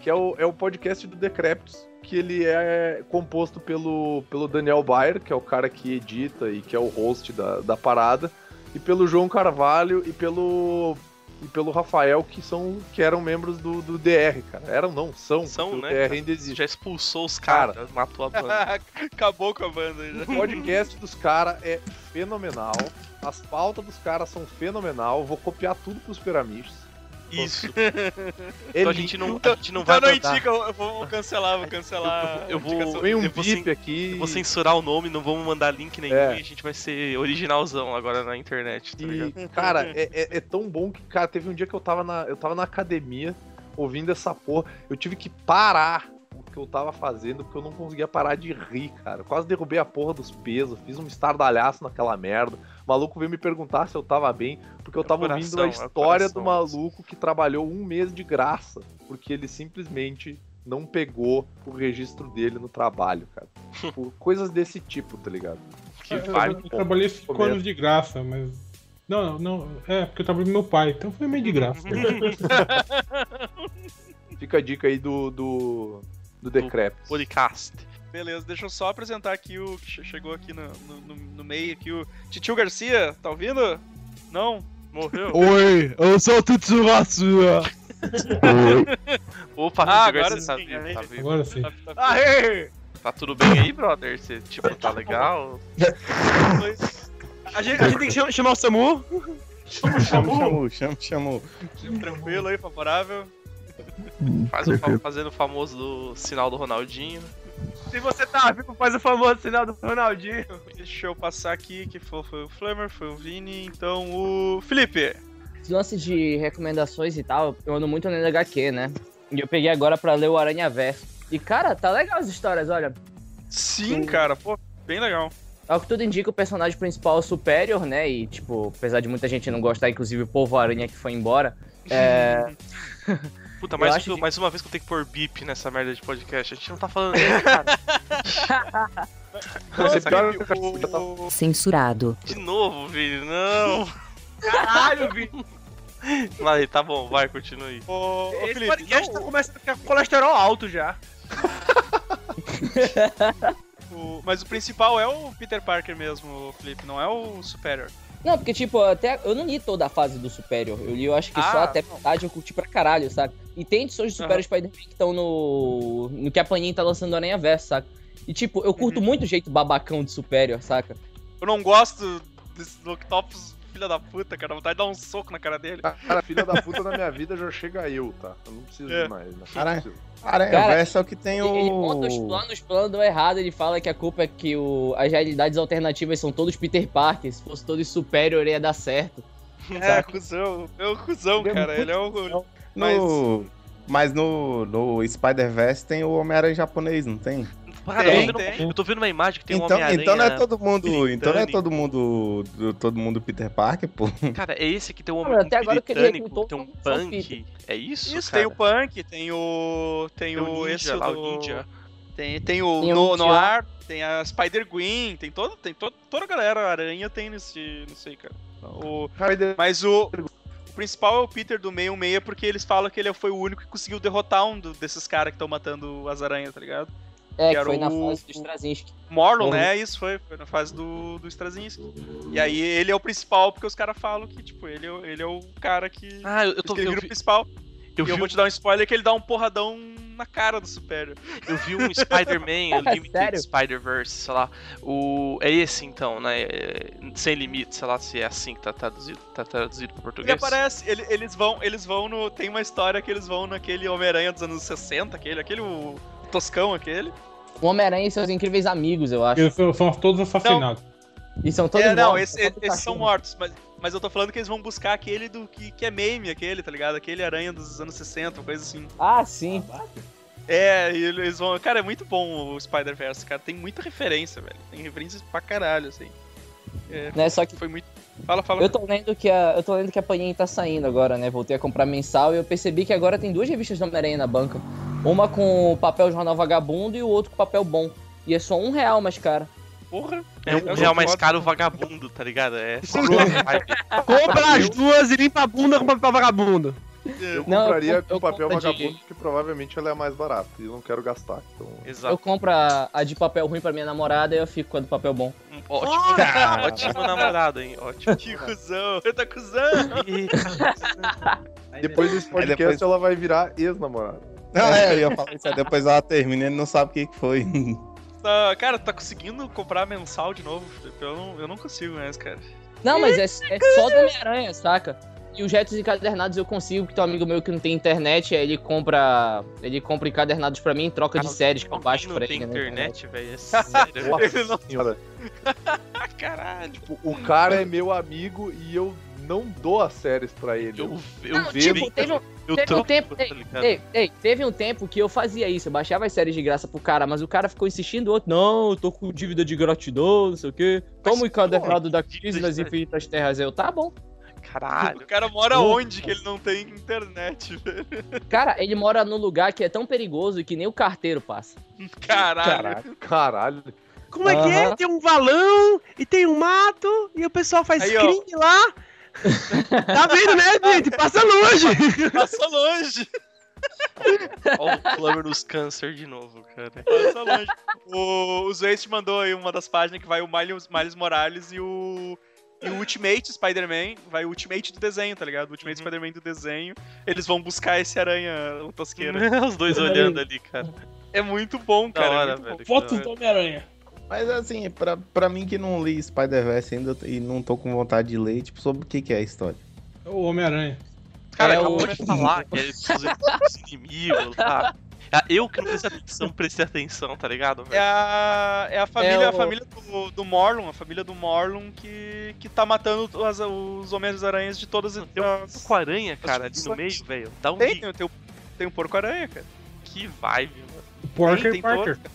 Que é o, é o podcast do Decréptos, que ele é composto pelo, pelo Daniel Bayer, que é o cara que edita e que é o host da, da parada, e pelo João Carvalho e pelo e pelo Rafael, que são que eram membros do, do DR, cara. Eram não, são. São, né, O DR cara? ainda existe. Já expulsou os Cara. caras, matou a banda. [laughs] Acabou com a banda aí, O né? podcast dos caras é fenomenal. As pautas dos caras são fenomenal. Vou copiar tudo pros piramides. Isso. [laughs] Então a gente não, a Então, gente não então vai não mandar. indica, eu vou, cancelar, vou cancelar. Eu vou. Vem um eu vou, bip cen- aqui. eu vou censurar o nome, não vamos mandar link nenhum É. e a gente vai ser originalzão agora na internet, tá ligado? E, cara, é, é- é tão bom que, cara, teve um dia que eu tava na, eu tava na academia ouvindo essa porra. Eu tive que parar que eu tava fazendo porque eu não conseguia parar de rir, cara. Eu quase derrubei a porra dos pesos, fiz um estardalhaço naquela merda. O maluco veio me perguntar se eu tava bem, porque eu É tava coração, ouvindo a é história do coração. maluco que trabalhou um mês de graça, porque ele simplesmente não pegou o registro dele no trabalho, cara. Tipo, [laughs] coisas desse tipo, tá ligado? Que Eu, vibe. eu trabalhei 5 Começo. anos de graça, mas. Não, não, é porque eu trabalhei com meu pai, então foi meio de graça. [laughs] Fica a dica aí do, do, do Decrepes. Podcast. Beleza, deixa eu só apresentar aqui o que che- chegou aqui no, no, no- no meio aqui, o Titio Garcia, tá ouvindo? Não? Morreu? [laughs] Oi, eu sou o Tutsuratsu. [laughs] Opa, Ah, agora Garcia tá sim, vivo, tá vivo. Agora sim. Tá- tá- Aê! Tá tudo bem aí, brother? Você, tipo, tá legal? [laughs] A gente, a gente tem que cham- chamar o Samu. Chama, chamou, chama, chamou. Tranquilo aí, favorável. Faz o fa- fazendo o famoso do sinal do Ronaldinho. Se você tá vivo, faz o famoso sinal do Ronaldinho. Deixa eu passar aqui, que foi, foi o Flamer, foi o Vini, então o Felipe. Esse lance de recomendações e tal, eu ando muito no HQ, né? E eu peguei agora pra ler o Aranha Verso. E, cara, tá legal as histórias, olha. Sim, cara, pô, bem legal. Ao que tudo indica, o personagem principal é o Superior, né? E, tipo, apesar de muita gente não gostar, inclusive o povo aranha que foi embora. É. [laughs] Puta, mais, que- mais uma vez que eu tenho que pôr bip nessa merda de podcast. A gente não tá falando [laughs] nem, cara. Você Nossa, o... Censurado. De novo, Vini, não. Caralho, Vini. Mas tá bom, vai, continue. o, o Esse Felipe, podcast não, tá começando a ficar com colesterol alto já. [laughs] o- mas o principal é o Peter Parker mesmo, o Felipe, não é o Superior. Não, porque, tipo, até eu não li toda a fase do Superior. Eu li, eu acho que só Ah, até não. metade eu curti pra caralho, sabe? E tem edições de Superior Aham. Spider-Man que estão no. no que a Panini tá lançando no Aranha Verso, saca? E, tipo, eu curto Uhum. muito o jeito babacão de Superior, saca? Eu não gosto desse Octopus, filha da puta, cara, dá vontade de dar um soco na cara dele. Cara, filha da puta na minha vida já chega eu, tá? Eu não preciso É. de mais. Né? Caralho. Aranha Cara, Verso é o que tem Ele- Ele monta os o. planos, os planos dão errado, ele fala que a culpa é que o, as realidades alternativas são todos Peter Parker, se fosse todos Superior ia dar certo. É, cuzão, é o cuzão, Ele é cara, muito ele é o... Mas- No... Mas no, no Spider-Verse tem o Homem-Aranha japonês, não tem? Tem, eu, tô vendo, tem. eu tô vendo uma imagem que tem um então, Homem-Aranha. então não é todo mundo. Então não é britânico. todo mundo. do- Todo mundo Peter Parker, pô. Cara, é esse que tem um homem até agora que ele britânico, tem um um punk. É isso, Isso, cara? tem o Punk, tem o... Tem, Tem o o... ninja esse lá, o do- ninja. Tem, tem o Tem o no, Ninja. Noir, tem a Spider-Gwen, tem, todo, tem todo, toda a galera aranha tem nesse, nesse aí, cara. O, Spider- mas o, o principal é o Peter do 616 porque eles falam que ele foi o único que conseguiu derrotar um do- desses caras que estão matando as aranhas, tá ligado? É, que era foi na o- fase do Straczynski. Morlon, Uhum. né? Isso foi, foi na fase do, do Straczynski. E aí ele é o principal, porque os caras falam que, tipo, ele, é o- ele é o cara que. Ah, eu, eu tô que ele vira vi, o principal. eu e eu vi vou te dar um spoiler que ele dá um porradão na cara do Superior. Eu vi um Spider-Man [laughs] Unlimited Sério? Spider-Verse, sei lá. O... É esse então, né? É, Sem limite, sei lá se é assim que tá traduzido, tá traduzido pro Ele português. aparece, ele- eles vão, eles vão no. Tem uma história que eles vão naquele Homem-Aranha dos anos 60, aquele, aquele o Toscão aquele. O Homem-Aranha e seus incríveis amigos, eu acho. Eles são, todos assassinados. E são todos é, não, mortos, esse- esses são mortos, mas, mas eu tô falando que eles vão buscar aquele do que, que é meme, aquele, tá ligado? Aquele aranha dos anos 60, uma coisa assim. Ah, sim. É, e eles vão. Cara, é muito bom o Spider-Verse, cara. Tem muita referência, velho. Tem referências pra caralho, assim. É, Né, só que foi muito. Fala, fala. eu tô lendo que a, eu tô lendo que a Panini tá saindo agora, né? Voltei a comprar mensal e eu percebi que agora tem duas revistas do Homem-Aranha na banca. Uma com papel jornal vagabundo e o outro com papel bom. E é só um real mais cara. Porra. É um Eu real mais caro vagabundo, tá ligado? É [laughs] Compra as duas e limpa a bunda com papel vagabundo. Eu Não, eu compraria comp- eu com papel compro de- vagabundo, porque provavelmente ela é mais barata. E eu não quero gastar. Então... Eu Exato. compro a, a de papel ruim pra minha namorada e eu fico com a do papel bom. Um ótimo, ótimo namorado, hein? Ótimo. Que cuzão, tá cuzão. [laughs] Depois desse podcast, depois- ela vai virar ex-namorada. Não, é, eu ia falar isso aí, depois ela termina e ele não sabe o que, que foi. [laughs] Tá, cara, tá conseguindo comprar mensal de novo? Eu não, eu não consigo mais, cara. Não, mas é, é só do Homem-Aranha, saca? E os retos encadernados eu consigo, que tem um amigo meu que não tem internet, aí ele compra. Ele compra encadernados pra mim em troca de séries que eu baixo não pra tem ele. né? internet, velho. É [laughs] sério. [laughs] Nossa. Ah, caralho. Tipo, o cara é meu amigo e eu não dou as séries pra ele. Eu, eu Não, vejo. tipo, teve um, [laughs] eu teve um tempo. tá Ei, ligado? ei, ei, teve um tempo que eu fazia isso, eu baixava as séries de graça pro cara, mas o cara ficou insistindo, o outro, não, eu tô com dívida de gratidão, não sei o quê. Toma o encadernado da crise nas infinitas terras. Eu, tá bom. Caralho. O cara mora onde que ele não tem internet, [laughs] velho? Cara, ele mora num lugar que é tão perigoso que nem o carteiro passa. Caralho. Caralho. Como é que é? Tem um valão e tem um mato e o pessoal faz Aí, ó. crime lá. Tá vendo, né, gente? Passa longe. Passa longe. Olha o Plumber's Cancer de novo, cara. Passa longe. O, o mandou aí uma das páginas que vai o Miles, Miles Morales e o. E o Ultimate Spider-Man, vai o Ultimate do desenho, tá ligado? O Ultimate Spider-Man do desenho. Eles vão buscar esse aranha o tosqueira. [laughs] Os dois olhando ali, cara. É muito bom, cara. é hora, muito bom. velho. Fotos do Homem-Aranha. Mas assim, pra, pra mim que não li Spider-Verse ainda e não tô com vontade de ler, tipo, sobre o que, que é a história. O Homem-Aranha. Cara, É acabou o- de falar que é dos inimigos, tá? Ah, Eu que não prestei atenção, prestei atenção, tá ligado? É a, é a família, É a o- família do, do Morlun, a família do Morlun que, que tá matando as- os Homens-Aranhas de todas as. Tem um com aranha, cara, ali no meio, velho. Dá um Tem, tem, tem, um porco-aranha, cara. que vibe, mano. O Porker Tem, tem Parker. todos,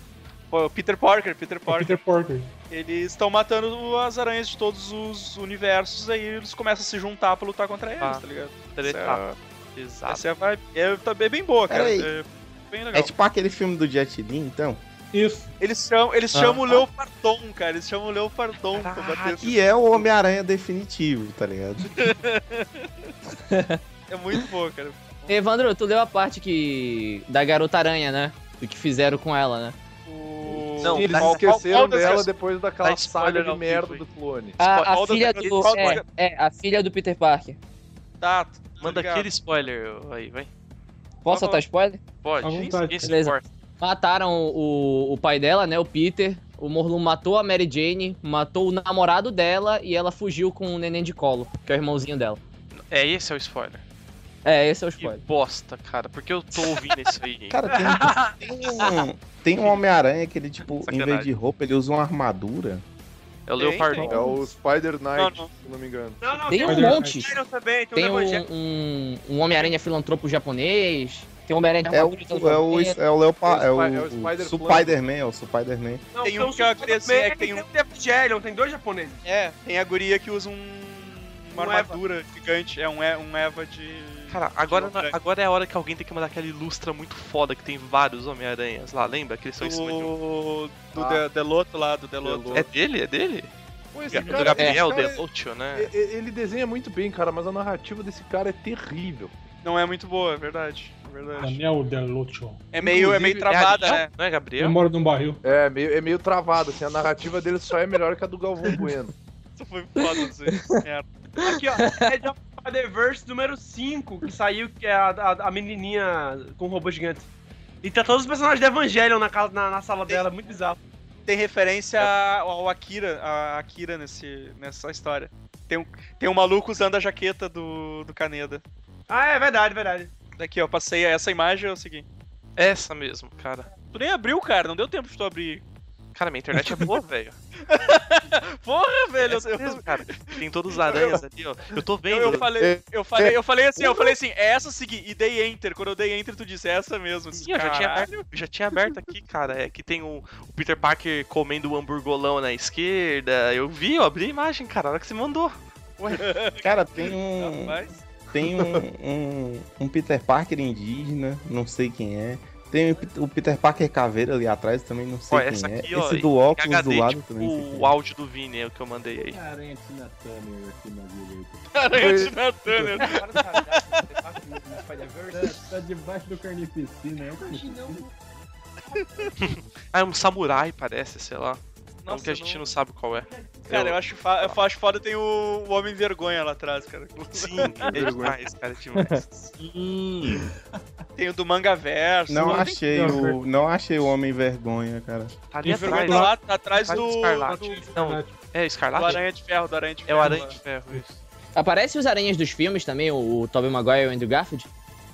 Peter Parker, Peter É Parker. Peter Porker. Eles estão matando as aranhas de todos os universos, aí eles começam a se juntar pra lutar contra eles, Ah, tá ligado? Tretar. Essa, Exato. essa é a vibe. É, tá bem, boa, cara. É bem legal. É tipo aquele filme do Jet Li, então? Isso. Eles chamam, eles Ah. chamam o Leopardon, cara. Eles chamam o Leopardon pra bater. Que é o Homem-Aranha definitivo, tá ligado? [laughs] É muito boa, cara. Evandro, tu leu a parte que. da garota aranha, né? Do que fizeram com ela, né? Não, Sim, eles qual- esqueceram qual das dela depois daquela spoiler saga de merda do clone. A, a Qual das- filha do. qual É, é, a filha do Peter Parker. Tá, Manda ligado. aquele spoiler aí, vai. Posso Tá soltar spoiler? Pode, Beleza. importa. Mataram o, o pai dela, né? O Peter. O Morlun matou a Mary Jane, matou o namorado dela e ela fugiu com o neném de colo, que é o irmãozinho dela. É, esse é o spoiler. É, esse é o Que spoiler. bosta, cara. Porque eu tô ouvindo isso aí. Cara, tem, tem um, tem um Homem-Aranha que ele, tipo, em Sacanagem. vez de roupa, ele usa uma armadura. É o Tem, Leopardon. tem. É o Spider Knight, Não, não. se não me engano. Não, não, Tem um Spider-Man. monte. Também, tem, Tem um um, um, um Homem-Aranha filantropo japonês. Tem um Homem-Aranha É o, é o, é o Leopard, é É o, o é o Spider-Plan. Spider-Man, é o Spider-Man. Não, Tem tem um que eu queria dizer é que tem tem um- um Evangelion, tem dois japoneses. É, tem a guria que usa um, uma Um armadura gigante. É um, um Eva de. Cara, agora, de agora é a hora que alguém tem que mandar aquela ilustra muito foda que tem vários Homem-Aranhas lá, lembra? Que eles são em cima de um. do, Ah. De- Deloto lá, do Deloto. Deloto. É dele? É dele? Pô, esse do cara- Gabriel cara é- Delotio, né? Ele desenha muito bem, cara, mas a narrativa desse cara é terrível. Não é muito boa, é verdade. É verdade. Ocho. É meio, é meio Inclusive, travada, é né? Não é, Gabriel? Memória de um barril. É meio, é meio travado, assim, a narrativa dele só é melhor que a do Galvão Bueno. [laughs] Isso foi foda, aí. Merda. Aqui, ó, Edge of Spider-Verse número 5, que saiu, que é a, a, a menininha com o robô gigante. E tá todos os personagens de Evangelion na, casa, na, na sala dela, muito bizarro. Tem referência ao Akira, a Akira nesse, nessa história. Tem um, tem um maluco usando a jaqueta do, do Kaneda. Ah, é verdade, verdade. Daqui, ó, passei essa imagem, o seguinte. Essa mesmo, cara. Tu nem abriu, cara, não deu tempo de tu abrir. Cara, minha internet é boa, [laughs] velho. Porra, velho! Essa eu- mesmo, cara. Tem todos os aranhas ali, ó. Eu tô Eu, vendo. eu falei, eu falei, eu falei assim, eu falei assim, é essa seguir, e dei enter. Quando eu dei enter, tu disse é essa mesmo. Sim, eu já tinha, aberto, eu já tinha aberto aqui, cara. É que tem o, o Peter Parker comendo o hamburgolão na esquerda. Eu vi, eu abri a imagem, cara, a hora que você mandou. [laughs] Cara, tem um. Rapaz. Tem um, um, um Peter Parker indígena, não sei quem é. Tem o Pet- o Peter Parker caveira ali atrás, também não sei Ó, quem é. aqui, ó. Esse do óculos HD, do lado tipo, também. o é. áudio do Vini é o que eu mandei aí. Aranha Tina Turner aqui na direita. Aranha Tina Turner. Tá, tá debaixo do carnificina, é o carnificina. [laughs] Ah, é um samurai, parece, sei lá. É um Nossa, que a gente não sabe qual é. Cara, eu acho, fa- eu acho foda tem o, o Homem Vergonha lá atrás, cara. Sim, [laughs] é demais, cara, é demais. Tem o do Manga Verso. Não tem- achei o. Não achei o Homem Vergonha, cara. Tá ali vergonha atrás. tá lá, tá atrás do, do Escarlate. do, Não, é do Escarlate? Aranha de Ferro, do Aranha de É Ferro. o Aranha de Ferro, isso. Aparece os aranhas dos filmes também, o, o Tobey Maguire e o Andrew Garfield?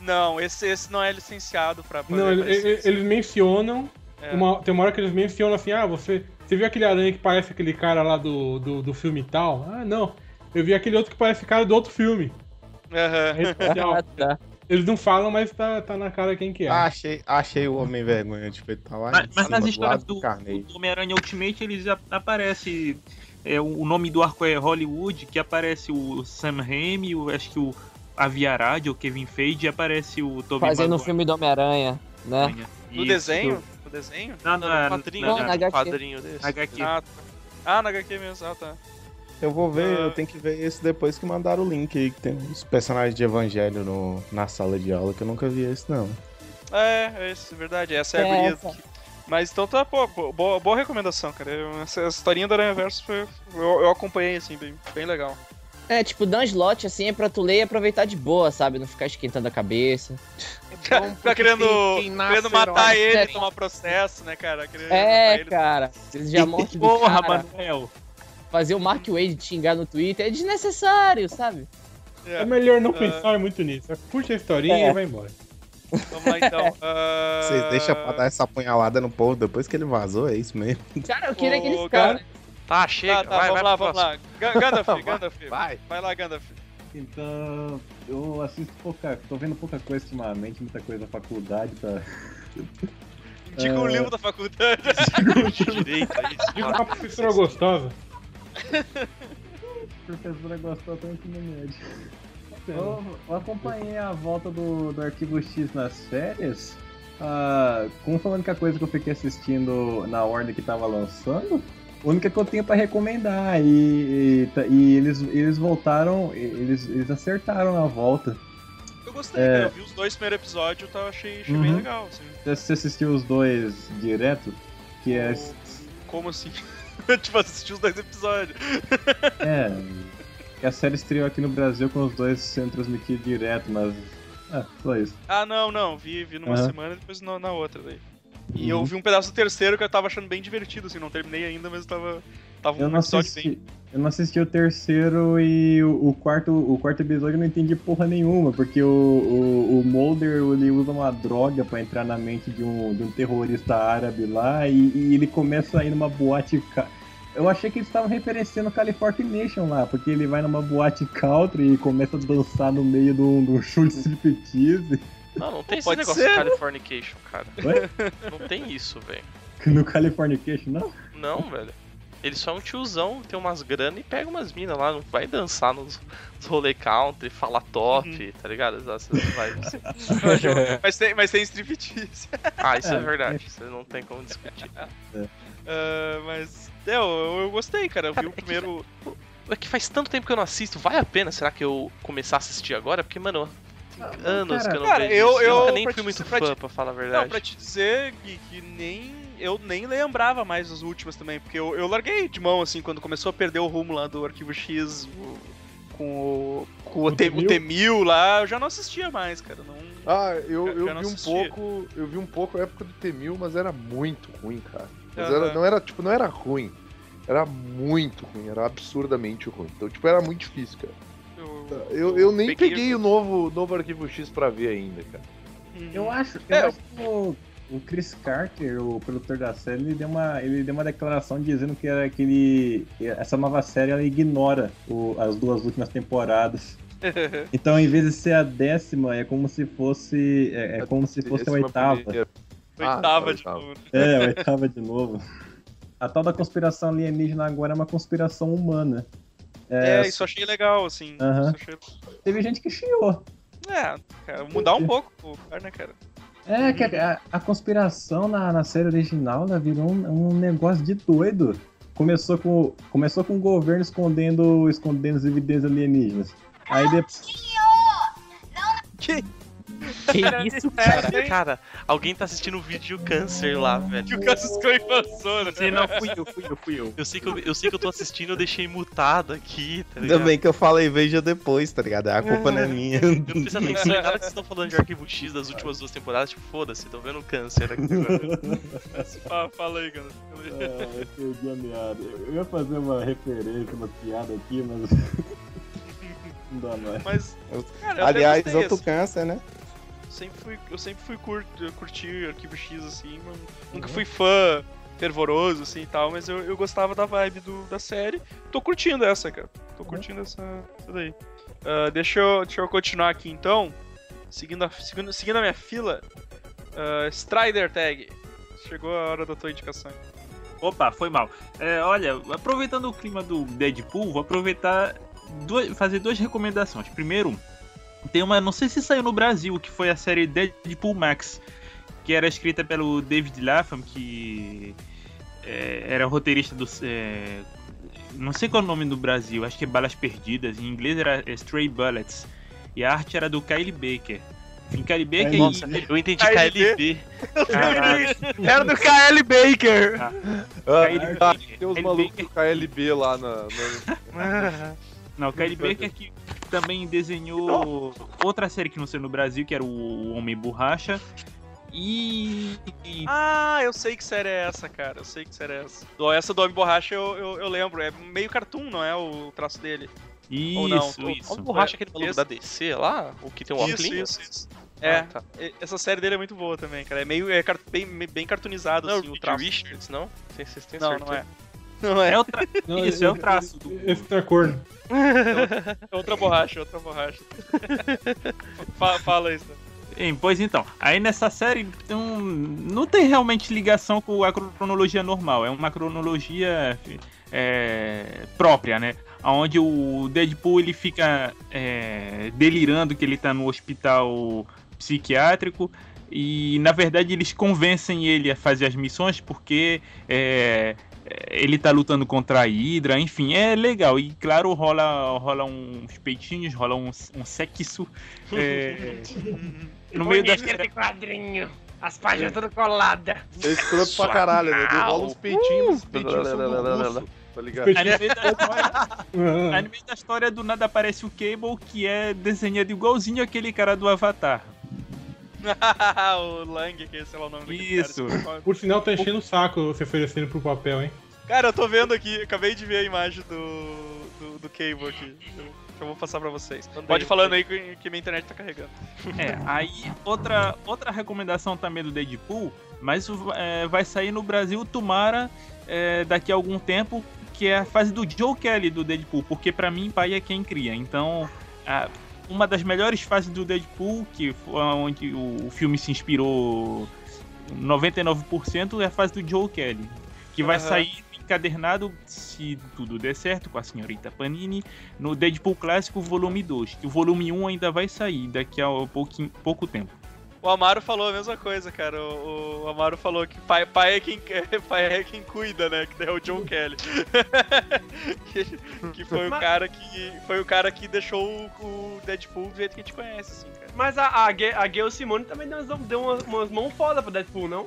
Não, esse, esse não é licenciado pra poder Não, ele- eles mencionam. É. uma- tem uma hora que eles mencionam assim: ah, você, você viu aquele aranha que parece aquele cara lá do, do, do filme tal? Ah, não. Eu vi aquele outro que parece cara do outro filme. É. [laughs] Ah, tá. Eles não falam, mas tá, tá na cara quem que é. Ah, achei, achei o Homem Vergonha de feito tá lá. Mas, mas nas do histórias do, Carneiro. do Homem-Aranha Ultimate, eles ap- aparece é, o nome do arco é Hollywood, que aparece o Sam Raimi, o, acho que o Aviarad, o Kevin Feige, e aparece o Tobey Fazendo o Maguire. filme do Homem-Aranha, né? No Isso. desenho? Desenho? Não, não, é, quadrinho, Não, né? na Um HQ. quadrinho desse. na HQ. Ah, tá. Ah, na HQ mesmo. Ah, tá. Eu vou ver, Ah. eu tenho que ver esse depois que mandaram o link aí, que tem os personagens de Evangelho no, na sala de aula, que eu nunca vi esse não. É, é isso, é verdade. Essa é a É guria. essa. que- Mas então tá, pô, boa, boa recomendação, cara. Eu- Essa, essa historinha do Aranha Verso foi. Eu, eu acompanhei, assim, bem, bem legal. É, tipo, dar um slot assim é pra tu ler e aproveitar de boa, sabe? Não ficar esquentando a cabeça. [laughs] Fica querendo, quem nasce querendo matar herói. ele, É. tomar processo, né, cara? Querendo É, ele. cara. Eles já morrem do Porra, cara. Manuel! Fazer o Mark Wade xingar no Twitter é desnecessário, sabe? É. É melhor não Ah. pensar muito nisso. Curte a historinha É. e vai embora. Vamos lá então. [laughs] Ah, Vocês deixam pra dar essa apunhalada no povo depois que ele vazou, é isso mesmo? Cara, eu queria que cara. ficassem. Tá, chega. Tá, tá, vai, vamos vai lá, vamos lá. Ga- Gandalf, [laughs] Gandalf. Vai. Vai lá, Gandalf. Então, eu assisto pouca. tô vendo pouca coisa ultimamente, muita coisa da faculdade, tá? [laughs] Indica um É. livro da faculdade. [laughs] Direito aí. Diga uma professora gostosa. professora gostou tanto no médio. Eu, eu acompanhei a volta do, do Arquivo X nas férias. Ah, como falando que a coisa que eu fiquei assistindo na ordem que tava lançando, única que eu tenho pra recomendar. E, e, tá- e eles, eles voltaram, eles, eles acertaram a volta. Eu gostei, É. cara. Eu vi os dois primeiros episódios, eu achei, achei bem Uhum. legal. Assim. Você assistiu os dois direto? Que é. Como assim? [laughs] tipo, assisti os dois episódios. [laughs] É. A série estreou aqui no Brasil com os dois sendo transmitidos direto, mas. Ah, só isso. Ah, não, não. Vi, vi numa Aham. semana e depois na, na outra daí. E Uhum. eu vi um pedaço do terceiro que eu tava achando bem divertido, assim, não terminei ainda, mas tava. Tava Eu um não assisti. bem. Eu não assisti o terceiro e o, o quarto, o quarto episódio eu não entendi porra nenhuma, porque o, o, o Mulder ele usa uma droga pra entrar na mente de um, de um terrorista árabe lá e, e ele começa a ir numa boate. ca- Eu achei que eles estavam referenciando Californication lá, porque ele vai numa boate country e começa a dançar no meio de um, de um show de striptease. Não, não tem esse Pode negócio ser, de né? Californication, cara. Ué? [laughs] Não tem isso, velho. [laughs] No Californication, não? Não, velho. Ele só é um tiozão, tem umas grana e pega umas minas lá, não vai dançar nos, nos rolê country, fala top, Uhum. tá ligado? Essas vibes. [laughs] mas, tem, mas tem striptease. Ah, isso é É, verdade, isso não tem como discutir. Ah, mas. É, eu, eu gostei, cara. Eu Cara, vi o é que primeiro. É que faz tanto tempo que eu não assisto, vale a pena, será que eu começar a assistir agora? Porque, mano, anos que eu não Cara, vejo eu, isso. eu nunca nem fui te- muito pra fã, te- pra falar a Não, verdade. pra te dizer que, que nem. Eu nem lembrava mais das últimas também, porque eu, eu larguei de mão, assim, quando começou a perder o rumo lá do Arquivo X o- com o. Com o, O T, T-1000? o T-1000 lá, eu já não assistia mais, cara. Não... Ah, eu, eu não vi um assistia. pouco. Eu vi um pouco a época do T-1000, mas era muito ruim, cara. Mas Aham. era, não era, tipo, não era ruim. Era muito ruim, era absurdamente ruim. Então, tipo, era muito difícil, cara. Eu, Eu, eu nem peguei- peguei o novo, novo arquivo X pra ver ainda, cara. Eu acho, eu É, acho que o, o Chris Carter, o produtor da série, ele deu uma, ele deu uma declaração dizendo que era que ele, essa nova série ela ignora o- as duas últimas temporadas. [laughs] Então, em vez de ser a décima, é como se fosse, é, é como se fosse a oitava. primeira. Oitava Ah, de oitava. novo. É, oitava de novo. A tal da conspiração alienígena agora é uma conspiração humana. É, isso eu achei legal, assim. Isso eu achei- Teve gente que chiou. É, cara, mudar um pouco o cara, né, cara? É, que a, a conspiração na, na série original ela virou um, um negócio de doido. Começou com, começou com o governo escondendo, escondendo as evidências alienígenas. Aí depois. Que? [laughs] Que isso, Cara, cara? cara, alguém tá assistindo o vídeo câncer lá, velho. Que o Cassius Clay passou, né? Se não fui eu, fui eu, fui eu. Eu sei, que eu, eu sei que eu tô assistindo, eu deixei mutado aqui, tá Ainda ligado? bem que eu falei veja depois, tá ligado? A culpa não é minha. Eu não preciso atenção em nada que vocês estão falando de Arquivo X das últimas duas temporadas, tipo, foda-se, tô vendo câncer aqui agora. [laughs] Fala, fala aí, cara. Ah, eu perdi a meada. Eu ia fazer uma referência, uma piada aqui, mas. [laughs] Não dá mais. Mas, cara, Aliás, outro assim. câncer, né? Sempre fui, eu sempre fui cur, curtir Arquivo X, assim, mas nunca fui fã fervoroso, assim, e tal, mas eu, eu gostava da vibe do, da série. Tô curtindo essa, cara. Tô curtindo essa, essa daí. Ah, deixa, eu, deixa eu continuar aqui, então. Seguindo a, seguindo, seguindo a minha fila. ah, Strider Tag. Chegou a hora da tua indicação. Opa, foi mal. É, olha, aproveitando o clima do Deadpool, vou aproveitar duas, fazer duas recomendações. Primeiro, tem uma, não sei se saiu no Brasil, que foi a série Deadpool Max, que era escrita pelo David Lapham, que é, era roteirista do. é, não sei qual é o nome do Brasil, acho que é Balas Perdidas, em inglês era Stray Bullets. E a arte era do Kyle Baker. Enfim, Kyle Baker Nossa, e. eu entendi KLB. KLB. Era do KL Baker! Ah, Kyle ah, Baker. tem os Kyle malucos do KLB lá na. na- Não, o Baker que também desenhou outra série que não saiu no Brasil, que era o Homem Borracha. E. Ah, eu sei que série é essa, cara. Eu sei que série é essa. Do, essa do Homem Borracha eu, eu, eu lembro. É meio cartoon, não é? O traço dele. Isso, Ou não? isso. O borracha aquele maluco da DC lá? O que tem um óculos? Isso, isso, isso. É, Ah, tá. essa série dele é muito boa também, cara. É meio é bem, bem cartoonizado, Não, assim, o o traço. Richards, não? Tem- Vocês têm Não, certeza? não é. Não é. É o tra- Não, Isso, é o traço do. Esse tá corno. É outra borracha, outra borracha. [laughs] fala, fala isso. Bem, pois então, aí nessa série então, não tem realmente ligação com a cronologia normal, é uma cronologia é, própria, né? Onde o Deadpool ele fica é, delirando que ele tá no hospital psiquiátrico e na verdade eles convencem ele a fazer as missões porque é, ele tá lutando contra a Hydra, enfim, é legal. E claro, rola, rola uns peitinhos, rola um, um sexo. é, [laughs] no meio da de quadrinho. As páginas todas coladas. É escroto pra caralho, né? Rola uns peitinhos, os peitinhos são russo, tá ligado? Aí no meio da história, aí no meio da história, do nada aparece o Cable, que é desenhado igualzinho aquele cara do Avatar. [laughs] o Lang, que é, sei lá o nome Isso. cara. Por sinal, tá enchendo o saco você oferecendo pro papel, hein? Cara, eu tô vendo aqui, acabei de ver a imagem do, do, do Cable aqui. Eu, eu vou passar pra vocês. Pode ir falando aí que, que minha internet tá carregando. [laughs] É, aí outra, outra recomendação também do Deadpool, mas é, vai sair no Brasil Tomara é, daqui a algum tempo, que é a fase do Joe Kelly do Deadpool, porque pra mim pai é quem cria. Então, a- uma das melhores fases do Deadpool, que foi onde o, filme se inspirou 99%, é a fase do Joe Kelly, que vai Aham. sair encadernado, se tudo der certo, com a senhorita Panini, no Deadpool Clássico Volume 2, que o volume 1 ainda vai sair daqui a pouquinho, pouco tempo. O Amaro falou a mesma coisa, cara. O, o Amaro falou que pai, pai, é quem, [laughs] pai é quem cuida, né? Que é o John Kelly. [laughs] que, que foi o cara que. Foi o cara que deixou o, o Deadpool do jeito que a gente conhece, assim, cara. Mas a, a, a Gail Simone também deu, umas- deu umas, umas mãos foda pro Deadpool, não?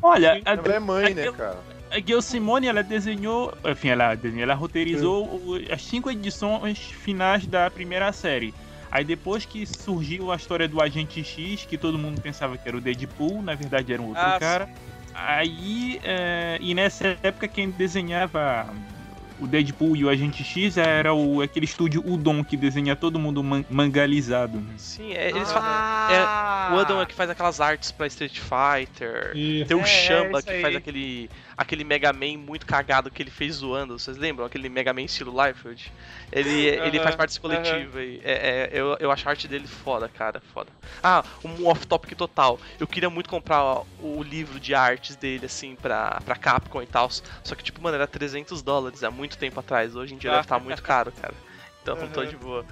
Olha, a, Ela é mãe, né, Gail- cara? a Gail Simone, ela desenhou, enfim, ela, ela roteirizou o- as cinco edições finais da primeira série. Aí depois que surgiu a história do Agente X, que todo mundo pensava que era o Deadpool, na verdade era um outro Ah, cara. Aí, é, e nessa época quem desenhava o Deadpool e o Agente X era o, aquele estúdio Udon que desenha todo mundo man- mangalizado. né? Sim, é, eles fa- é, o Adam é que faz aquelas artes pra Street Fighter. Isso. Tem o É, Shamba isso que aí. faz aquele, aquele Mega Man muito cagado que ele fez zoando. Vocês lembram? Aquele Mega Man estilo Liefeld? Ele, ele faz parte desse coletivo aí. É, é, eu, eu acho a arte dele foda, cara. Foda. Ah, um off-topic total. Eu queria muito comprar ó, o livro de artes dele, assim, pra, pra Capcom e tal. Só que, tipo, mano, era 300 dólares há muito tempo atrás. Hoje em dia Ah. deve estar muito caro, cara. Então não tô de boa.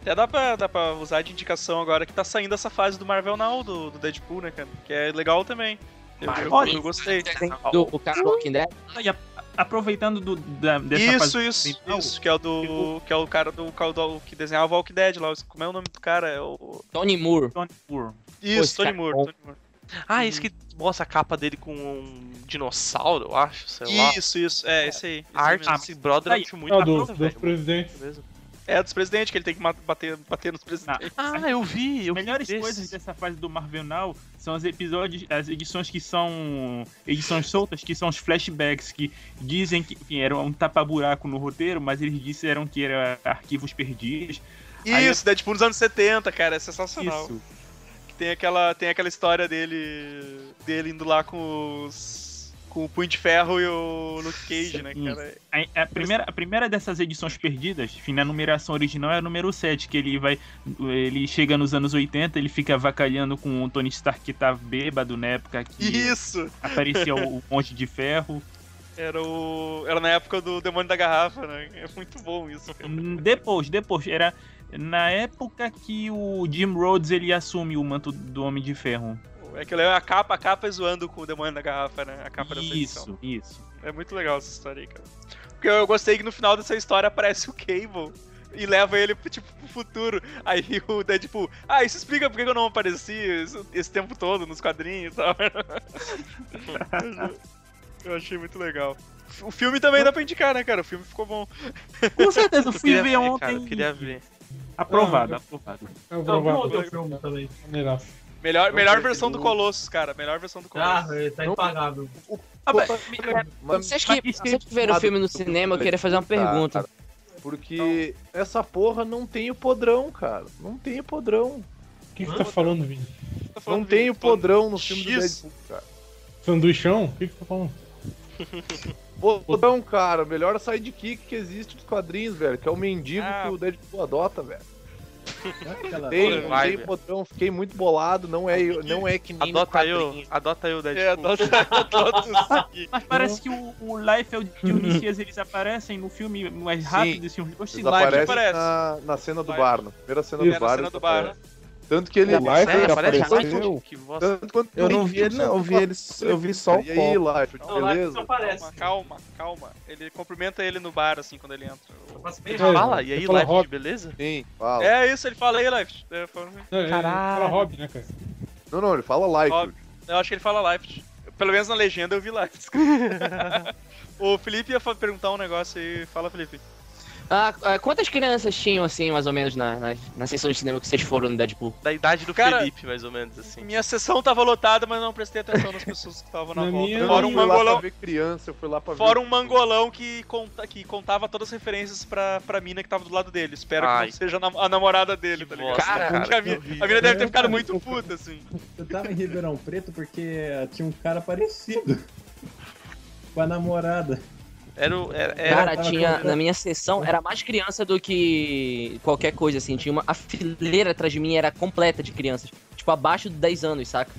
Até dá pra, dá pra usar de indicação agora que tá saindo essa fase do Marvel Now, do, do Deadpool, né, cara? Que é legal também. Eu, eu, Olha, eu gostei. Do o cara do Walking Dead. E a- aproveitando do, da, dessa Isso, fase isso, final, isso, que é o do. Que é o cara do, do que desenhava o Walking Dead lá. Como é o nome do cara? É o. Tony Moore. Tony Moore. Isso, esse Tony cara é Moore, bom. Tony Moore. Ah, esse que mostra a capa dele com um dinossauro, eu acho, sei lá. Isso, isso, é, esse aí. esse A arte mesmo. desse brother eu acho muito É o bacana, dos, dos presidentes. Mesmo. É dos presidentes, que ele tem que bater, bater nos presidentes. Ah, eu vi, eu As melhores vi coisas dessa fase do Marvel Now são os episódios, as edições que são edições soltas, que são os flashbacks, que dizem que enfim, era um tapa-buraco no roteiro, mas eles disseram que era arquivos perdidos. Aí Isso, Deadpool nos anos 70, cara, é sensacional. Isso. Que tem aquela, tem aquela história dele dele indo lá com os com o Punho de Ferro e o Luke Cage, né, cara? A, a primeira, a primeira dessas edições perdidas, enfim, na numeração original é a número 7, que ele vai. Ele chega nos anos 80, ele fica avacalhando com o Tony Stark que tá bêbado na época que Isso! aparecia o, o [laughs] Monte de Ferro. Era o era na época do Demônio da Garrafa, né? É muito bom isso, cara. Depois, depois, era na época que o Jim Rhodes ele assume o manto do Homem de Ferro. É que a capa, a capa é zoando com o Demônio da Garrafa, né? A capa dessa edição. Isso, isso. É muito legal essa história aí, cara. Porque eu gostei que no final dessa história aparece o Cable e leva ele tipo, pro futuro. Aí [laughs] o Deadpool, ah, isso explica por que eu não apareci esse, esse tempo todo nos quadrinhos e tal. [laughs] eu achei muito legal. O filme também dá pra indicar, né, cara? O filme ficou bom. Com certeza, eu Eu queria ver ver, ontem. cara, eu queria ver. Aprovado, Ah, aprovado. É o Não, vi provável. outro filme também. Maneiraço. Melhor, Não melhor versão do Colossus, cara. Melhor versão do Ah, Colossus. ele tá impagável. Ah, mas- Mas- Vocês que, vocês que viram o filme no cinema, eu queria fazer uma pergunta. Cara, Porque essa porra não tem o podrão, cara. Não tem o podrão. O que que você tá falando, Vini? Tá falando Não tem o podrão no filme do X. Deadpool, cara. Sanduichão? O que que você tá falando? [laughs] Podrão, cara, o melhor sidekick que existe dos quadrinhos, velho. Que é o mendigo Ah. que o Deadpool adota, velho. Aquela- Tem, tem podrão, fiquei muito bolado. Não é, não é que nem Adota eu, adota eu, Deadpool. É, adota, [laughs] adota o seguinte. Mas parece que o, o Liefeld e o Nicias eles aparecem no filme mais rápido, assim, uns dois aparecem aparece. na, na cena do bar, na primeira cena É, do na bar. Tanto que ele. O Liefeld Sério, aparece apareceu? Que. Tanto quanto Eu não vi ele, não. Eu vi, ele, eu vi só o E aí. Life, beleza? Calma, calma, calma. Ele cumprimenta ele no bar, assim, quando ele entra. Rápido. Fala, e aí, Ele Rob. beleza? Sim, fala. É isso, ele fala aí, Life. É, Caralho. Fala Rob, né, cara? Não, não, ele fala Life. Rob. Eu acho que ele fala Life. Pelo menos na legenda eu vi Life. [laughs] o Felipe ia perguntar um negócio aí. Fala, Felipe. Ah, ah, quantas crianças tinham, assim, mais ou menos, na, na, na sessão de cinema que vocês foram no Deadpool? Da idade do Cara- Felipe, mais ou menos, assim. Minha sessão tava lotada, mas não prestei atenção nas pessoas que estavam na Na volta. minha- Fora um fui lá mangolão. pra ver criança, eu fui lá pra Fora ver. um mangolão que, conta, que contava todas as referências pra, pra mina que tava do lado dele. Espero que Ai. não seja a nam- a namorada dele, tá ligado? Cara, Porque a, mina, a mina deve ter ficado muito puta, assim. Eu tava em Ribeirão Preto porque tinha um cara parecido [laughs] com a namorada. Era, o- era, era- Cara, tinha. Na minha sessão, era mais criança do que qualquer coisa, assim. Tinha uma. A fileira atrás de mim era completa de crianças. Tipo, abaixo de 10 anos, saca?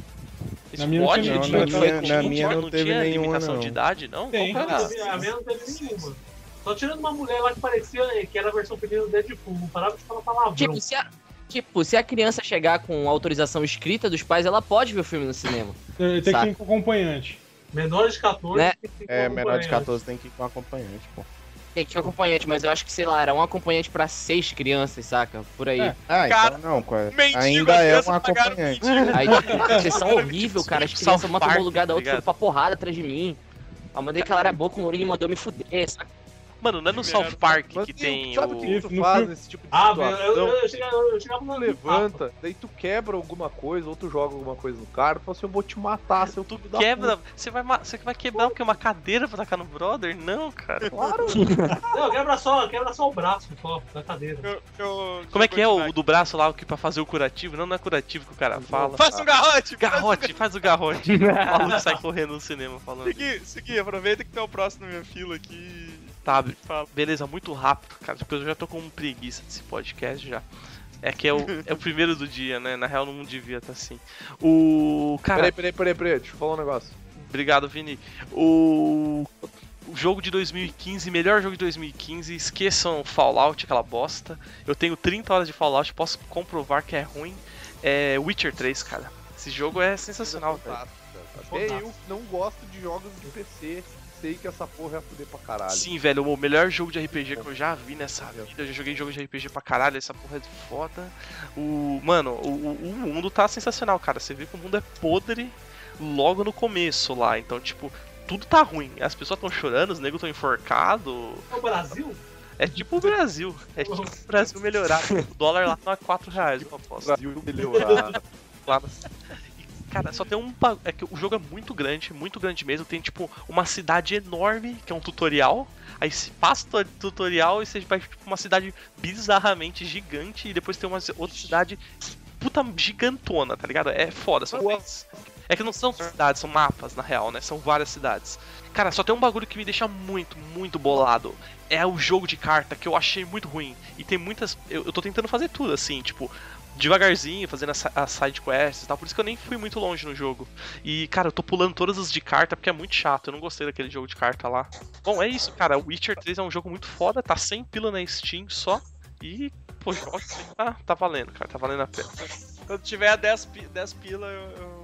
Isso Na minha não pode? tinha, Tinha- na minha- tinha- na minha não teve tinha nenhuma, limitação não. de idade, não? Tem. Qual A minha a minha não teve nenhuma. Só tirando uma mulher lá que parecia que era a versão feminina do Deadpool. Não parava de falar palavrão. Tipo, se a, Tipo, se a criança chegar com autorização escrita dos pais, ela pode ver o filme no cinema. Tem tem que ir com acompanhante. Menores de 14 Né? tem que ir com É, menor de acompanhante. 14 tem que ir com acompanhante, pô. Tem que ter acompanhante, mas eu acho que, sei lá, era um acompanhante pra seis crianças, saca? Por aí. É. Ah, Cara, então não, pô, mendigo, ainda é um acompanhante. Aí, tipo, [laughs] inscrição horrível, cara. As crianças matam um lugar da tá outra, pra porrada atrás de mim. A mandei que ela era boa com o e mandou me fuder, saca? Mano, não é no South. Park Mas que tem sabe o que, tu No faz nesse tipo de Ah, situação? eu, eu, eu chegava, eu chegava no levanta, daí tu quebra alguma coisa, ou tu joga alguma coisa no cara, tu fala assim, eu vou te matar, seu Tu quebra. Você vai, você vai quebrar o quê? Uma cadeira pra tacar no brother? Não, cara. Claro. [laughs] Não, quebra só, quebra só o braço só, da cadeira. Eu- eu- Como é que é o do braço lá, o que pra fazer o curativo? Não, não é curativo que o cara fala. Faz um garrote! Garrote, faz o garrote. [laughs] O maluco sai correndo no cinema falando. Segui, segui, aproveita que tem o próximo na minha fila aqui. Tá, beleza, muito rápido, cara, porque eu já tô com preguiça desse podcast já. É que é o, é o [laughs] primeiro do dia, né? Na real não devia estar assim. O. Cara, Peraí, peraí, peraí, peraí, deixa eu falar um negócio. Obrigado, Vini. O... o jogo de 2015, melhor jogo de 2015, esqueçam Fallout, aquela bosta. Eu tenho 30 horas de Fallout, posso comprovar que é ruim. É Witcher 3, cara. Esse jogo é sensacional, velho. Até eu não gosto de jogos de PC, sei que essa porra é fuder pra caralho. Sim, velho, o melhor jogo de RPG que eu já vi nessa vida. Eu já joguei jogo de RPG pra caralho, essa porra é foda. O. Mano, o, o- mundo tá sensacional, cara. Você vê que o mundo é podre logo no começo lá. Então, tipo, tudo tá ruim. As pessoas estão chorando, os negros estão enforcados. É o Brasil? É tipo o Brasil. É tipo o Brasil melhorado. [laughs] O dólar lá não é 4 reais, eu aposto. Brasil. [laughs] Lá no- E, Cara, só tem um. É que o jogo é muito grande, muito grande mesmo. Tem, tipo, uma cidade enorme, que é um tutorial. Aí se passa o tutorial e você vai pra tipo, uma cidade bizarramente gigante. E depois tem uma outra cidade puta gigantona, tá ligado? É foda. São É que não são cidades, são mapas, na real, né? São várias cidades. Cara, só tem um bagulho que me deixa muito, muito bolado. É o jogo de carta, que eu achei muito ruim. E tem muitas. Eu, eu tô tentando fazer tudo, assim, tipo, devagarzinho, fazendo as, side quests e tal. Por isso que eu nem fui muito longe no jogo. E, cara, eu tô pulando todas as de carta porque é muito chato. Eu não gostei daquele jogo de carta lá. Bom, é isso, cara. Witcher 3 é um jogo muito foda, tá 100 pila na Steam só. E, pô, tá, tá valendo, cara, tá valendo a pena. Quando tiver 10, pi- 10 pila, eu, eu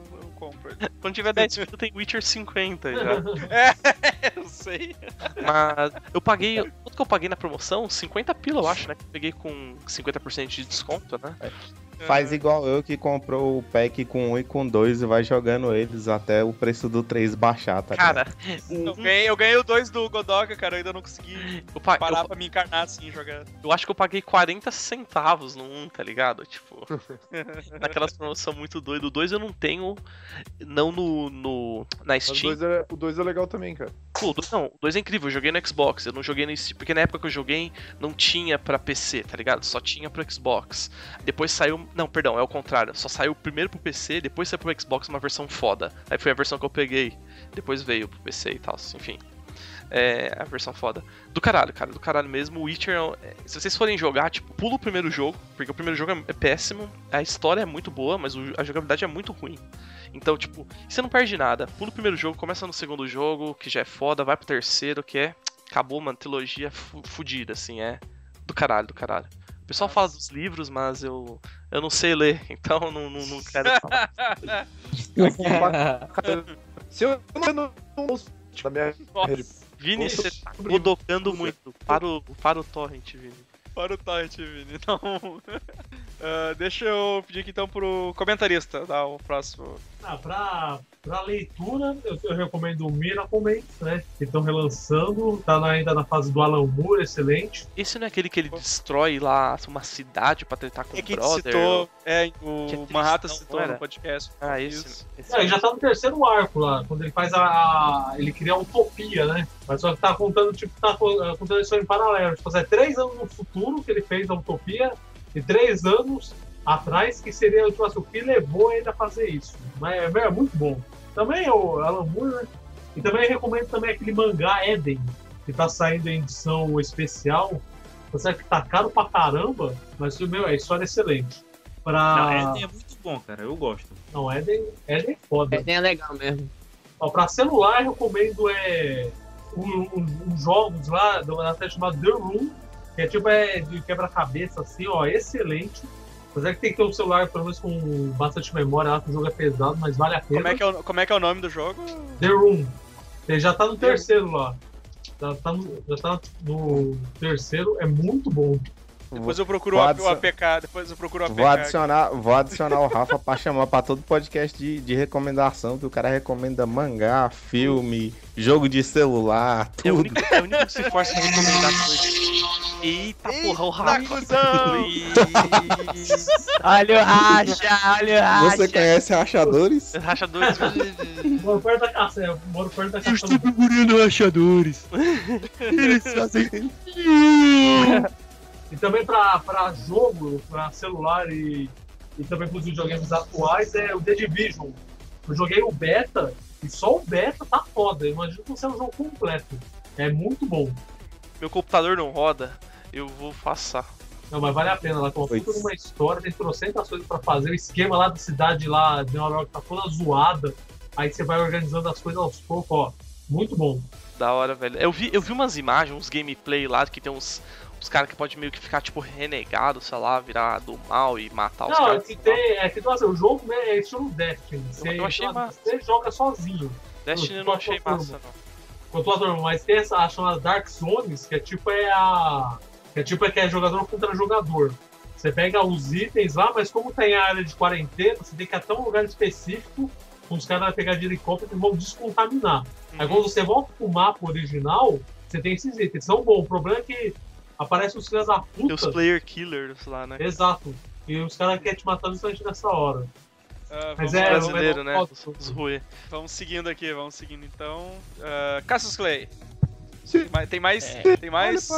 compro. [laughs] Quando tiver 10 pila, tem Witcher 50 já. [laughs] É, [laughs] eu sei. Mas eu paguei. Quanto que eu paguei na promoção? 50 pila, eu acho, né? Que eu peguei com 50% de desconto, né? Faz igual eu que comprou o pack com 1 e com 2 e vai jogando eles até o preço do 3 baixar, tá Cara, [laughs] Eu ganhei, eu ganhei o 2 do Godoka, cara, eu ainda não consegui eu, pa- parar eu- pra me encarnar assim jogar. eu acho que eu paguei 40 centavos no 1, tá ligado? Tipo, [laughs] naquelas promoções muito doidas. O 2 eu não tenho, não no, no na Mas o Steam. 2 é, o dois é legal também, cara. Pô, o dois- não, o 2 é incrível, eu joguei no Xbox, eu não joguei no Steam, porque na época que eu joguei não tinha pra PC, tá ligado? Só tinha pro Xbox. Depois saiu, não, perdão, é o contrário, só saiu primeiro pro PC, depois saiu pro Xbox uma versão foda. Aí foi a versão que eu peguei, depois veio pro PC e tal, enfim. É, a versão foda. Do caralho, cara, do caralho mesmo. O Witcher, é é, se vocês forem jogar, tipo, pula o primeiro jogo, porque o primeiro jogo é, é péssimo, a história é muito boa, mas a jogabilidade é muito ruim. Então, tipo, você não perde nada. Pula o primeiro jogo, começa no segundo jogo, que já é foda, vai pro terceiro, que é. Acabou, mano, trilogia fudida, assim, é. Do caralho, do caralho. O pessoal fala dos livros, mas eu. Eu não sei ler, [laughs] então não, não, não quero falar. [laughs] Se eu não minha rede. Vini, você tá godocando muito. Para o, para o torrent, Vini. Para o Torrent, Vini. [laughs] Não. Ah, deixa eu pedir aqui então pro comentarista dar o próximo. Ah, pra, pra leitura, eu, eu recomendo o Miracle né? Que estão relançando, tá na- ainda na fase do Alan Moore, excelente. Esse não é aquele que ele destrói lá uma cidade pra tentar com É o que brother? citou, é, Que é o Manhattan não citou era? no podcast. Ah, Isso. esse. esse É, ele já tá no terceiro arco lá, quando ele faz a. a- ele cria a utopia, né? Mas só que tá contando, tipo, tá eh, contando isso em paralelo. Tipo, é três anos no futuro que ele fez a utopia e três anos atrás que seria tipo, assim, o que levou ele a fazer isso. Mas é, é muito bom. Também é o Alan Moore, né? E também recomendo também aquele mangá Eden, que tá saindo em edição especial. Você que tá caro pra caramba, mas meu, a história é excelente. Pra... Não, Eden é muito bom, cara. Eu gosto. Não, Eden, Eden é foda. É, é legal mesmo. Ó, pra celular, eu recomendo é, um- um- uns jogos lá, do- até chamado The Room, que é tipo é, de quebra-cabeça, assim, ó, excelente. Apesar que tem que ter um celular, pelo menos com bastante memória, lá que o jogo é pesado, mas vale a pena. Como é que é o, como é, que é o nome do jogo? The Room. Ele já tá no terceiro lá. Já tá no, já tá no terceiro, é muito bom. Depois eu procuro Vou o adicion- APK, depois eu procuro o APK. Vou adicionar, vou adicionar o Rafa pra chamar pra todo podcast de, de recomendação, que o cara recomenda mangá, filme, jogo de celular, É o tudo. único, é o único que se força a recomendar coisas. Eita porra, o Rafa. cuzão! [laughs] Olha o racha, olha o racha. Você conhece rachadores? Rachadores. Moro perto da casa, moro perto da casa. procurando rachadores. Eles fazem. [laughs] e também pra, pra jogo, pra celular e, e também pros videogames atuais é o The Division. Eu joguei o beta e só o beta tá foda. Imagina que você é um jogo completo. É muito bom. Meu computador não roda, eu vou passar. Não, mas vale a pena. Ela tem uma história, tem trocentas coisas pra fazer. O esquema lá da cidade lá de Nova York tá toda zoada. Aí você vai organizando as coisas aos poucos, ó. Muito bom. Da hora, velho. Eu vi, eu vi umas imagens, uns gameplay lá que tem uns, uns caras que pode meio que ficar, tipo, renegado, sei lá, virar do mal e matar os Não, é caras. que tem. É que assim, o jogo né, é estilo Destiny. Você, eu achei massa. você joga sozinho. Destiny eu não achei massa, não. Com tua turma, mas tem essa a chamada Dark Zones, que é tipo é a. Que é tipo é que é jogador contra jogador. Você pega os itens lá, mas como tem a área de quarentena, você tem que ir até um lugar específico, os caras vão pegar de helicóptero e vão descontaminar. Aí quando você volta pro mapa original, você tem esses itens. São bons. O problema é que aparecem os filhos da Tem puta. os player killers lá, né? Exato. E os caras querem te matar justamente nessa hora. Ah, Mas é, lá, brasileiro, né? Os, ruê. Vamos seguindo aqui, vamos seguindo então. Uh, Cassius Clay. Tem mais, tem mais, tem mais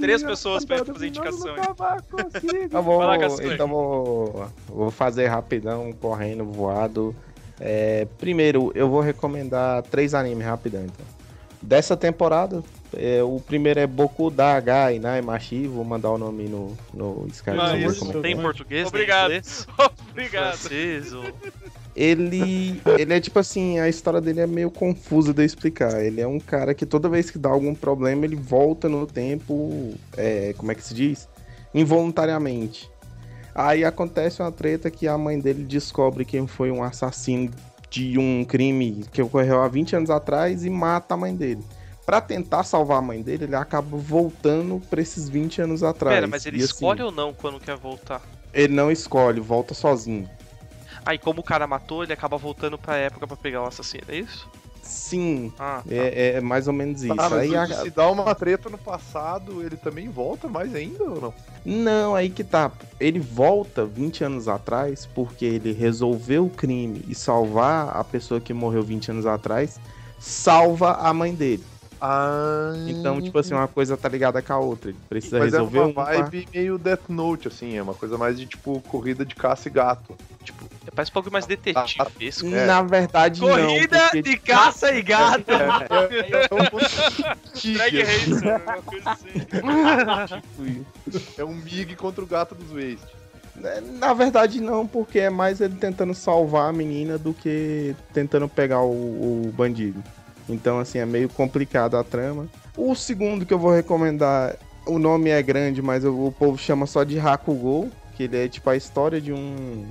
três pessoas pra fazer indicação. aí. Então vou, lá, então vou, vou fazer rapidão, correndo, voado. É, primeiro, eu vou recomendar três animes rapidão, então. Dessa temporada, é, o primeiro é Boku da Gai Nai Machi, vou mandar o nome no, no Skype. Vou isso. Tem em português? Obrigado. [laughs] Obrigado. Ou... Ele, ele é tipo assim, a história dele é meio confusa de eu explicar. Ele é um cara que toda vez que dá algum problema, ele volta no tempo, é, como é que se diz? Involuntariamente. Aí acontece uma treta que a mãe dele descobre quem foi um assassino de um crime que ocorreu há 20 anos atrás e mata a mãe dele. Pra tentar salvar a mãe dele, ele acaba voltando pra esses 20 anos atrás. Pera, mas ele E, assim, escolhe ou não quando quer voltar? Ele não escolhe, volta sozinho. Aí, como o cara matou, ele acaba voltando pra época pra pegar o assassino, é isso? Sim, Ah, tá. é, é mais ou menos isso. Ah, mas Aí a- se dá uma treta no passado, ele também volta mais ainda ou não? Não, aí que tá. Ele volta 20 anos atrás porque ele resolveu o crime e salvar a pessoa que morreu 20 anos atrás, salva a mãe dele. Ah, Então, tipo assim, uma coisa tá ligada com a outra. Ele precisa mas é resolver uma um pra- vibe meio Death Note, assim, é uma coisa mais de tipo corrida de caça e gato. Tipo, parece um pouco mais detetivesco. É. Na verdade, Corrida não. porque- de caça e gato. Drag Racer, alguma coisa assim. É um Mig contra o gato dos Waste. É, Na verdade, não, porque é mais ele tentando salvar a menina do que tentando pegar o, o bandido. Então, assim, é meio complicado a trama. O segundo que eu vou recomendar, o nome é grande, mas o, o povo chama só de Hakugo, que ele é tipo a história de um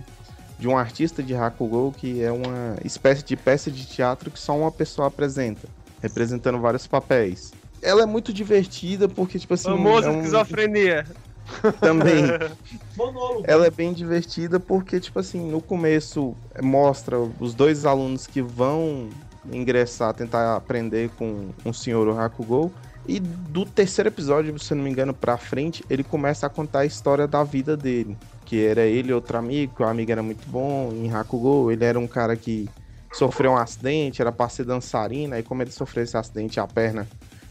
de um artista de Hakugo, que é uma espécie de peça de teatro que só uma pessoa apresenta, representando vários papéis. Ela é muito divertida porque, tipo assim. Famoso é um- esquizofrenia. [laughs] Também. [laughs] Ela é bem divertida porque, tipo assim, no começo eh, mostra os dois alunos que vão ingressar, tentar aprender com o senhor Hakugo. E do terceiro episódio, se eu não me engano, pra frente, ele começa a contar a história da vida dele. Que era ele e outro amigo, que o amigo era muito bom em Hakugo. Ele era um cara que sofreu um acidente, era pra ser dançarina. Aí, como ele sofreu esse acidente, a perna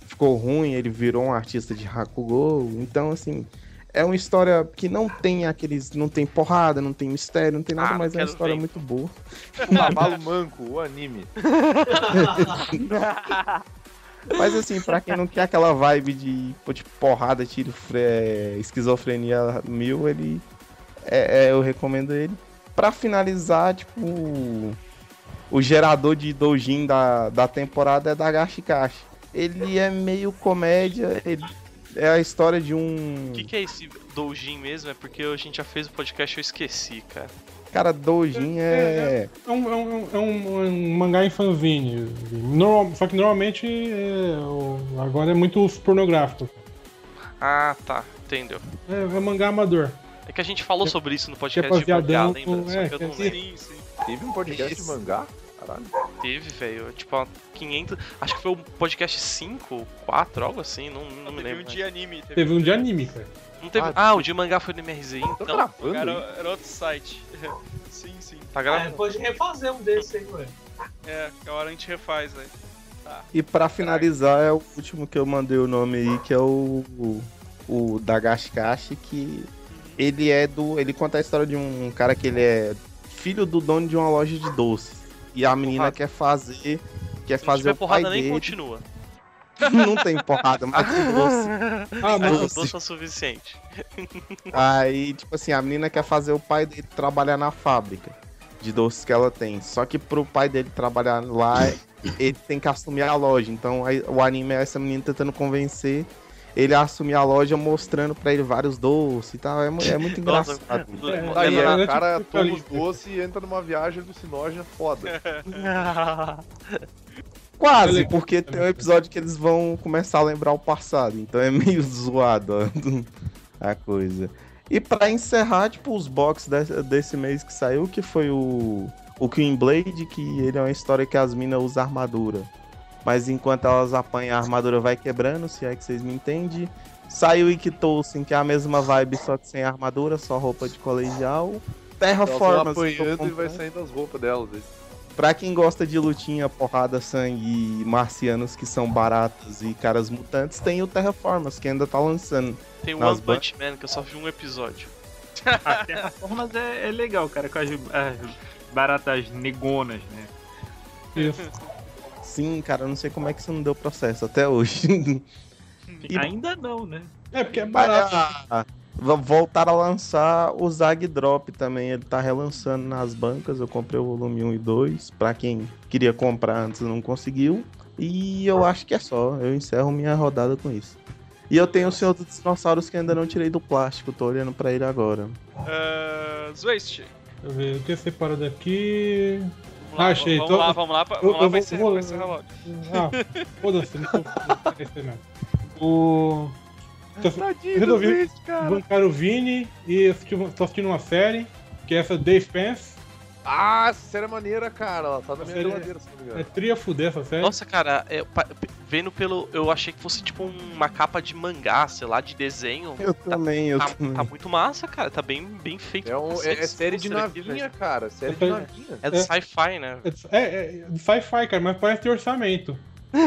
ficou ruim, ele virou um artista de Hakugo. Então, assim, é uma história que não tem aqueles. Não tem porrada, não tem mistério, não tem nada, Ah, mas é uma história ver. muito boa. [laughs] Cavalo Manco, o anime. [laughs] Mas assim, pra quem não quer aquela vibe de tipo, porrada, tiro, fre- esquizofrenia mil, ele. É, é, eu recomendo ele. Pra finalizar, tipo. O gerador de doujin da, da temporada é da Gashikashi. Ele é meio comédia, ele é a história de um. O que, que é esse doujin mesmo? É porque a gente já fez o podcast e eu esqueci, cara. Cara, doujin é. É um, é um, é um, um mangá em fanzine. Normal- só que normalmente é, agora é muito pornográfico. Ah, tá. Entendeu. É, é mangá amador. É que a gente falou sobre isso no podcast é de mangá, lembra? com- Só é, que eu não é- lembro. Sim, sim. Teve um podcast de mangá? Caralho. Teve, velho. Tipo, ó, 500. Acho que foi o podcast 5, 4, algo assim. Não, não me Teve lembro. um de anime. Teve um de anime, cara. Não teve... Ah, ah, o de mangá foi no MRZ, então. gravando Era, era outro site. [laughs] sim, sim. Tá É, gravando? pode refazer um desses aí, ué. É, que a hora a gente refaz, velho. E pra finalizar, é o último que eu mandei o nome aí, que é o. O, o Dagashkashi, que ele é do. Ele conta a história de um cara que ele é filho do dono de uma loja de doces. E a menina Porrada. quer fazer. Quer Se não fazer tiver o pai porrada, nem dele. continua. [laughs] Não tem porrada, mas tem doce. Ah, Mas os doces é o suficiente. Aí, tipo assim, a menina quer fazer o pai dele trabalhar na fábrica de doces que ela tem. Só que pro pai dele trabalhar lá, ele tem que assumir a loja. Então aí, o anime é essa menina tentando convencer ele assumir a loja, mostrando pra ele vários doces e tal. É, é muito Nossa, engraçado. É, Aí é, o é cara tipo toma os doces e entra numa viagem alucinógena foda. [laughs] Quase, porque tem um episódio que eles vão começar a lembrar o passado. Então é meio [laughs] zoado ó, a coisa. E pra encerrar, tipo, os box desse, desse mês que saiu, que foi o, o Queen Blade, que ele é uma história que as minas usam armadura. Mas enquanto elas apanham, a armadura vai quebrando, se é que vocês me entendem. Saiu o Ikitosen, que é a mesma vibe, só que sem armadura, só roupa de colegial. Terraformas. apanhando e vai saindo as roupas delas. aí. Pra quem gosta de lutinha, porrada, sangue e marcianos que são baratos e caras mutantes, tem o Terraformas, que ainda tá lançando. Tem o One Punch Man, que eu só vi um episódio. A [laughs] Terraformas é, é legal, cara, com as, as baratas negonas, né? Isso. [laughs] Sim, cara, eu não sei como é que isso não deu processo até hoje. [laughs] E- Ainda não, né? É porque é barato. Ah, Voltaram a lançar o Zag Drop também. Ele tá relançando nas bancas. Eu comprei o volume 1 e 2. Pra quem queria comprar antes não conseguiu. E eu acho que é só. Eu encerro minha rodada com isso. E eu tenho o Senhor dos Dinossauros que ainda não tirei do plástico. Tô olhando pra ele agora. Uh, Zwist. Deixa eu ver, eu tenho separado aqui. Vamos lá, Ah, achei. Vamos Tô- lá, vamos lá, pra- eu- vamos lá, eu vai ser, vou- vai ser logo. Ah, foda-se, não tô. [laughs] O. Tô- Tadinho do Resolvi Luiz, cara. bancar o Vini e assisti tô assistindo uma série, que é essa Day Spence. Ah, essa série é maneira, cara. Ela tá na minha é- geladeira, se não me É engano. tria fuder essa série. Nossa, cara, é, pa- vendo pelo. Eu achei que fosse tipo uma capa de mangá, sei lá, de desenho. Eu também, eu Tá, também. tá muito massa, cara. Tá bem, bem feito. É, um, é, é esse série de aqui, navinha, velho. cara. Série de navinha. É do É. sci-fi, né? É, é, é de sci-fi, cara, mas parece ter orçamento. Bom,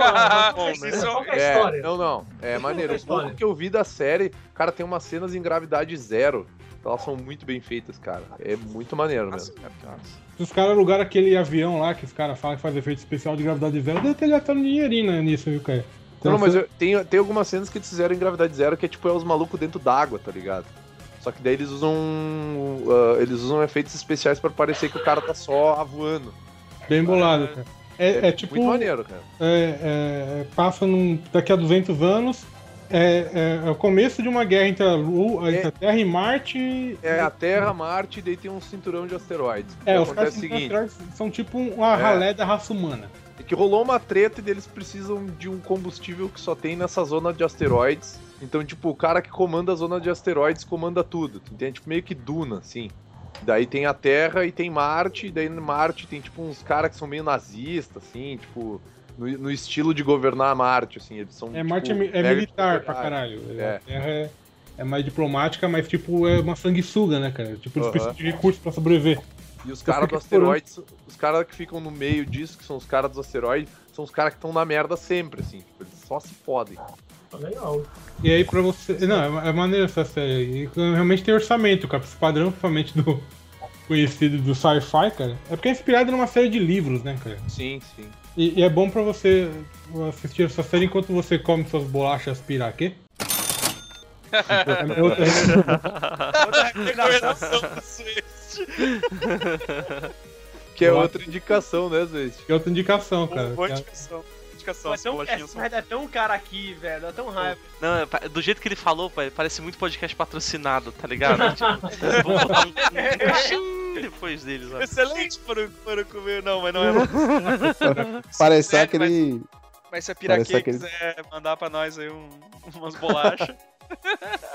é, né? é É, não, não. É maneiro. O pouco que eu vi da série, cara, tem umas cenas em gravidade zero. Elas são muito bem feitas, cara. É muito maneiro mesmo. massa. Se os caras alugaram aquele avião lá, que os caras falam que faz efeito especial de gravidade zero, deve ter gastado um dinheirinho né, nisso, viu, cara? Não, não, mas eu- tem, tem algumas cenas que eles fizeram em gravidade zero que é tipo é os malucos dentro d'água, tá ligado? Só que daí eles usam. ah, eles usam efeitos especiais pra parecer que o cara tá só [laughs] voando. Bem bolado, cara. É, é tipo. Muito maneiro, cara. é, é, passa num, daqui a 200 anos. É, é- é o começo de uma guerra entre a, Lu, entre a Terra e Marte. É a Terra, Marte e daí tem um cinturão de asteroides. É, os caras é seguinte. são, tipo uma É. ralé da raça humana. É que rolou uma treta e eles precisam de um combustível que só tem nessa zona de asteroides. Então, tipo, o cara que comanda a zona de asteroides comanda tudo. tu Entende? Tipo, meio que Duna, assim. Daí tem a Terra e tem Marte, e daí Marte tem, tipo, uns caras que são meio nazistas, assim, tipo, no, no estilo de governar Marte, assim. Eles são. É, tipo, Marte é, é militar pra caralho. É. A Terra é, é mais diplomática, mas tipo, é uma sanguessuga, né, cara? Tipo, eles Aham. precisam de recursos pra sobreviver. E os caras do asteroide, os caras que ficam no meio disso, que são os caras dos asteroides, são os caras que estão na merda sempre, assim. Tipo, eles só se fodem. Legal. E aí pra você. Não, é, é maneiro essa série. E realmente tem orçamento, cara. Esse padrão, principalmente do [laughs] conhecido do sci-fi, cara. É porque é inspirado numa série de livros, né, cara? Sim, sim. E, e é bom pra você assistir essa série enquanto você come suas bolachas piraquê. [laughs] É outra Outra recomendação do Switch. Que é Eu outra indicação, né, Zwist? é outra indicação, cara. Boa Que é- indicação. indicação. Pô, é tão, são- merda é tão cara aqui, velho. Dá tão raiva. Não, é do jeito que ele falou, pai, parece muito podcast patrocinado, tá ligado? [laughs] tipo, vamos botar um, [laughs] depois deles, ó. Excelente para, para comer. Não, mas não é. Parece aquele. Mas se a Parece Piraquê aquele- quiser mandar pra nós aí um- umas bolachas.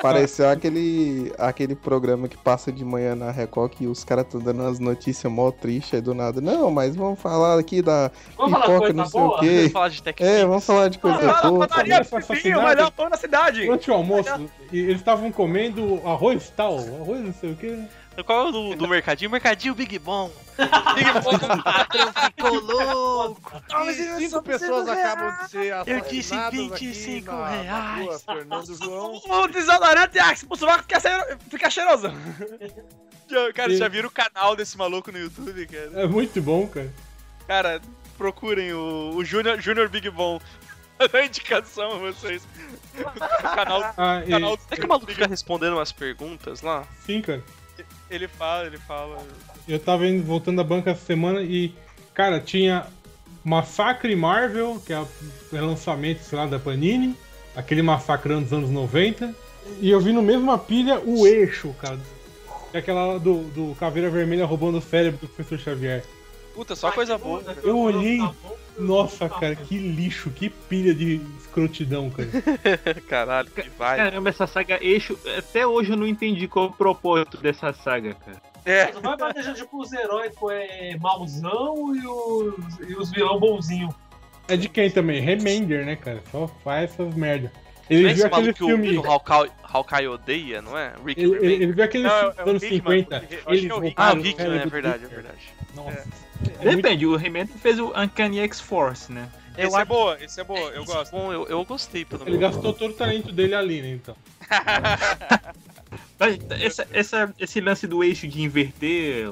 Pareceu aquele, aquele programa que passa de manhã na Record que os caras estão dando umas notícias mó tristes aí do nada. Não, mas vamos falar aqui da Vamos falar pipoca, coisa não sei boa? o quê. Vamos falar de Tech É, vamos falar de coisa Fala, boa. padaria Pipinho, melhor pão da cidade. Durante o almoço, e eles estavam comendo arroz tal, arroz não sei o que. Qual é o do, do mercadinho? Mercadinho Big Bom. [laughs] Big Bom, o patrão ficou louco. E cinco pessoas acabam de ser Eu disse assassinadas 25 aqui na, na reais. rua Fernando João. O desodorante Axe pro sovaco fica, fica cheiroso. [laughs] Cara, Sim. já viram o canal desse maluco no YouTube, cara? É muito bom, cara. Cara, procurem o, o Junior, Junior Big Bom. [laughs] Dá indicação a vocês. O canal, Ah, canal É que o maluco fica respondendo umas perguntas lá? sim, cara. Ele fala, ele fala. Eu tava indo, voltando da banca essa semana e, cara, tinha Massacre Marvel, que é o lançamento, sei lá, da Panini. Aquele massacre dos anos 90. E eu vi no mesma pilha o eixo, cara. Que é aquela lá do, do Caveira Vermelha roubando o cérebro do professor Xavier. Puta, só coisa boa. cara. Eu olhei. Nossa, cara, que lixo, que pilha de escrotidão, cara. [laughs] Caralho, que vai. Caramba, essa saga eixo. Até hoje eu não entendi qual é o propósito dessa saga, cara. É, Não vai deixar tipo os heróis é, mauzão e os, e os vilão bonzinho. É de quem também? Remender, né, cara? Só faz essas merda. Não Ele é viu esse aquele maluco que o, filme. que o Hawkeye, Hawkeye odeia, não é? Rick Ele, ele, viu aquele Não, filme é o dos anos Hickman, 50. eu acho que é o Eles Hickman. Ah, Hickman, é verdade, é verdade. Nossa. É. É muito- Depende, o Remender fez o Uncanny X-Force, né? esse é boa, esse é boa, eu Isso, gosto. Bom, eu, eu gostei, pelo Ele menos. gastou todo o talento dele ali, né, então. [laughs] Mas essa, essa- esse lance do eixo de inverter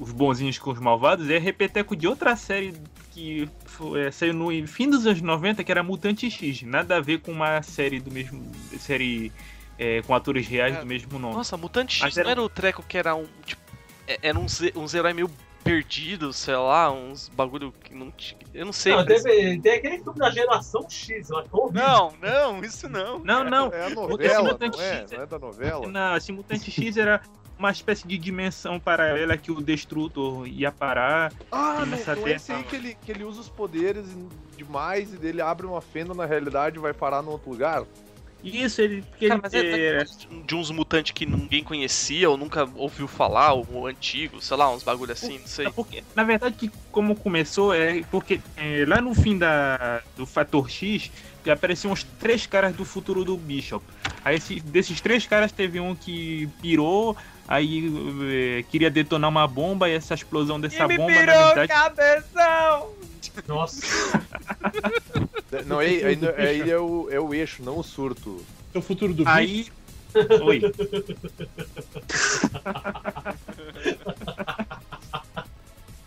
os bonzinhos com os malvados é repeteco de outra série que foi- é, saiu no fim dos anos 90, que era Mutante X. Nada a ver com uma série do mesmo. série é, com atores reais do mesmo nome. Nossa, Mutante X Mas não era- era o treco que era um. Tipo, é- era uns, uns heróis meio perdidos, sei lá, uns bagulho que não tinha. Eu não sei. Não, teve, tem aquele filme da geração X, que eu. Não, não, isso não. Não, não. É a Esse novela, não é? X Não é da novela? Não, esse Mutante X era uma espécie de dimensão paralela que o Destrutor ia parar. Ah, não, nessa não é esse aí que ele, que ele usa os poderes demais e dele abre uma fenda na realidade e vai parar num outro lugar? Isso, ele. Porque Cara, ele é, é- de uns mutantes que ninguém conhecia ou nunca ouviu falar, ou antigo, sei lá, uns bagulho assim, não sei. Porque, na verdade, que como começou é porque é, lá no fim da, do Fator X que apareciam os três caras do futuro do Bishop. Aí esse- desses três caras teve um que pirou, aí é, queria detonar uma bomba e essa explosão dessa E me bomba na pirou o verdade. cabeção! Nossa. [laughs] Não, aí, aí, aí é, o, é o eixo, não o surto. É o futuro do Aí. Oi. [laughs]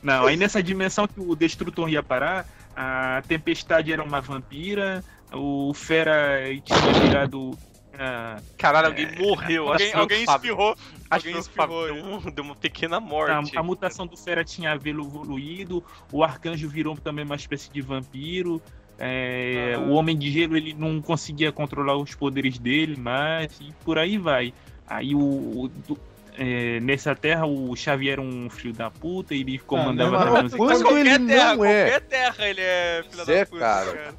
Não, aí nessa dimensão que o Destrutor ia parar, a Tempestade era uma vampira, o Fera tinha virado. ah, Caralho, é, alguém morreu. Alguém, alguém espirrou. Alguém espirrou. Deu, um- deu uma pequena a, morte. a mutação do Fera tinha evoluído, o Arcanjo virou também uma espécie de vampiro. é, Ah. O Homem de Gelo ele não conseguia controlar os poderes dele mais, e por aí vai. Aí o. o- do- é, nessa terra o Xavier era um filho da puta, ele comandava não, também mas os quando qualquer ele terra, não é. qualquer terra ele é filha Zé, da puta, cara.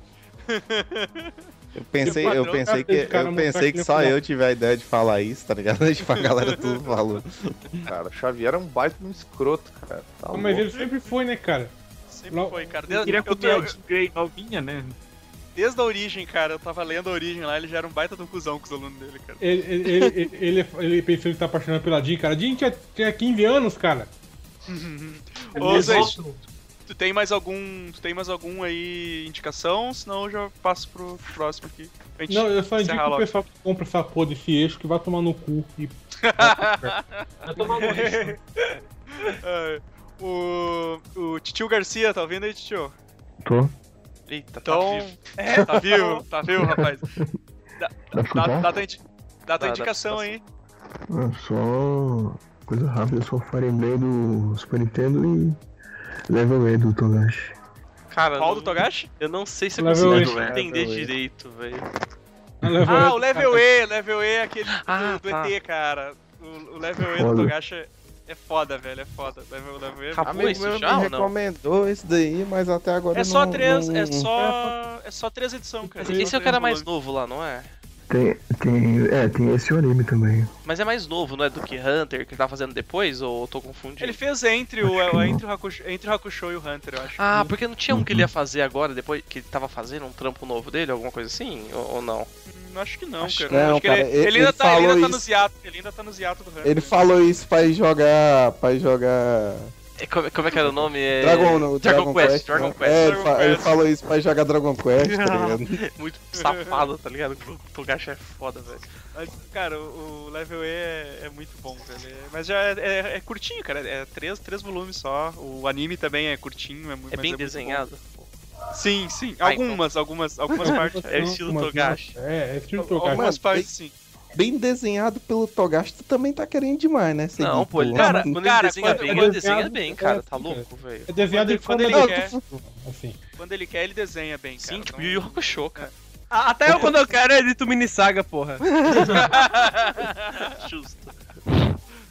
Eu pensei, eu pensei que, eu pensei que só eu tive a ideia de falar isso, tá ligado? [laughs] Tipo, a galera tudo falou. Cara, Xavier é um baita de um escroto, cara. Tá mas ele sempre foi, né, cara? Sempre Não, foi, cara. Desde, queria eu, comer a eu- Jean Grey novinha, né? desde a origem, cara, eu tava lendo a origem lá, ele já era um baita do cuzão com os alunos dele, cara. Ele, ele, ele, ele, ele pensou que tá apaixonado pela Jean, cara. Jean tinha, tinha 15 anos, cara. [laughs] Ô, Exato. Tu tem mais algum. Tu tem mais algum aí indicação? Senão eu já passo pro próximo aqui. Não, eu só indico o pessoal que compra essa porra desse eixo que vai tomar no cu. E... [laughs] Vai tomar no lixo. É, o, o Titio Garcia, tá ouvindo aí, Titio? Tô. Eita, Então. tá vivo. É, tá vivo, tá vivo, rapaz. [laughs] Dá, Dá dá, tua dá tua indicação aí. Ah, só coisa rápida, só Fire Emblem do Super Nintendo e Level E do Togashi. Cara, Qual não- do Togashi? Eu não sei se eu Level consigo eight. entender Level direito, velho. Ah, o Level E, Level E é aquele Ah, do, do tá. ET, cara. O, o Level E do. Togashi é- é foda, velho, é foda. Level, level E é Acabou isso meu já me ou não? recomendou esse daí, mas até agora É só não, três, não- é só. É só três edições, cara. Mas esse é o cara mais novo lá, não é? Tem, tem, é, tem esse anime também. Mas é mais novo, não é do que Hunter, que ele tá fazendo depois, ou eu tô confundindo? Ele fez entre o, é, entre, o Hakusho, entre o Hakusho e o Hunter, eu acho. Ah, porque não tinha um que ele ia fazer agora, depois que ele tava fazendo um trampo novo dele, alguma coisa assim? Ou, ou não? Acho que não, Acho cara. que não, acho cara, ele, ele- ele ainda tá, ele ainda tá no ziato. Ele ainda tá no ziato do Hunter. Ele falou isso pra ir jogar. pra ir jogar. É, como, como é que era o nome? É... Dragon, no, Dragon, Quest, Dragon né? Quest. É, ele, Dragon fa- ele Quest. falou isso pra jogar Dragon Quest, tá ligado? [laughs] Muito safado, tá ligado? O Togashi é foda, velho. Mas, cara, o, o Level E é, é muito bom, velho. É- Mas já é, é- é curtinho, cara. É três, três volumes só. O anime também é curtinho. É, É bem desenhado. Sim, sim. Algumas, algumas, algumas [laughs] partes. É estilo Togashi. É, é estilo Togashi. Algumas partes, sim. Bem desenhado pelo Togashi, tu também tá querendo demais, né? Não, Seguir, pô, ele, pô. cara, quando ele cara, desenha quando- bem, quando ele é desenha bem, é cara, assim, tá louco, velho. É desenhado Quando ele de- quer. Assim. Quando ele quer, ele desenha bem, cara. Sim, tipo Então- Yu Yu Hakusho, cara. Ah, Até eu, quando eu quero, eu edito mini saga, porra. [laughs] Justo.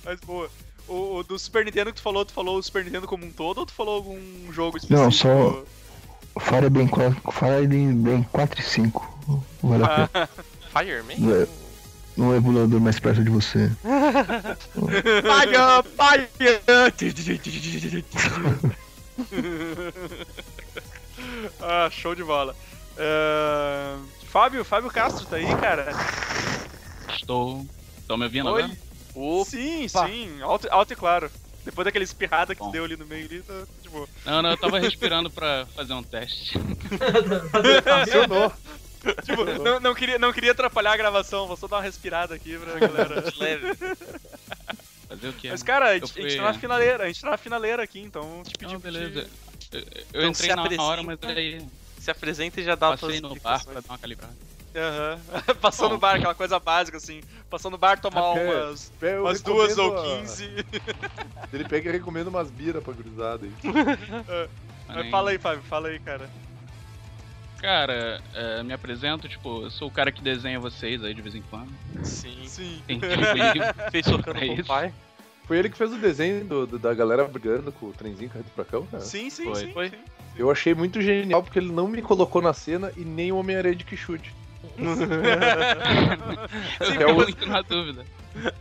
Mas, pô, o, o do Super Nintendo que tu falou, tu falou o Super Nintendo como um todo ou tu falou algum jogo específico? Não, só- Fire bem, qua- Fire bem 4 e 5. Vale a pena. Ah, Fireman? Não é- No emulador mais perto de você. [laughs] Paga, paga. [laughs] ah, show de bola. Ah, Fábio, Fábio Castro tá aí, cara? Estou. Estão me ouvindo Oi. agora? Sim, sim, alto, alto e claro. Depois daquela espirrada que tu deu ali no meio ali, tá de boa. Não, não, eu tava respirando pra fazer um teste. [laughs] Funcionou. [laughs] Tipo, não, não, queria, não queria atrapalhar a gravação, vou só dar uma respirada aqui pra galera. [laughs] Leve. Fazer o quê? Mas, cara, a gente, a gente fui- tá na finaleira, a gente tá na finaleira aqui, então te pedi Não, pra beleza. te- Eu, eu Então entrei se na hora, mas aí Se apresenta e já dá passei no bar pra dar uma calibrada. Aham. [laughs] Passou no Bom. bar, aquela coisa básica assim. Passou no bar tomar Até- umas, Eu umas duas ou recomendo a- quinze. Ele pega e recomenda umas bira pra gurizada aí. Mas fala aí, Fábio, fala aí, cara. Cara, é, me apresento, tipo, eu sou o cara que desenha vocês aí de vez em quando. Sim. Sim. Tem tipo. [laughs] Fez socando com o pai. Foi ele que fez o desenho do- do- da galera brigando com o trenzinho carreta furacão, cara. Sim, sim, Foi. sim. Foi. sim. Eu achei muito genial porque ele não me colocou na cena e nem o Homem-Aranha de que chute. Eu fiquei muito na dúvida.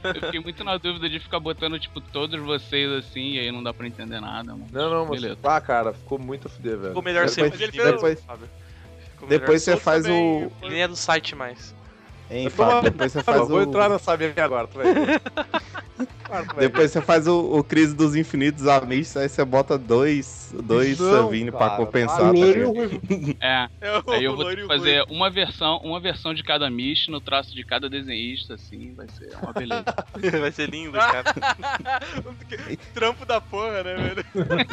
Eu fiquei muito na dúvida de ficar botando, tipo, todos vocês assim, e aí não dá pra entender nada, mano. Não, não, mas. Beleza. Ah, cara, ficou muito a fuder, velho. Ficou melhor Depois- ser ele fez- Depois você faz o. Ele nem é do site mais. Hein, Vou- Fábio? Depois você faz Eu vou o. entrar nessa minha agora, tu vai ver. Depois você faz o, o Crise dos Infinitos Amistos, aí você bota dois, dois Não, Savini pra cara, compensar. tá o. É, É o aí eu vou o fazer uma versão, uma versão de cada Mish no traço de cada desenhista, assim, vai ser uma beleza. [laughs] Vai ser lindo, cara. [laughs] Trampo da porra, né, velho?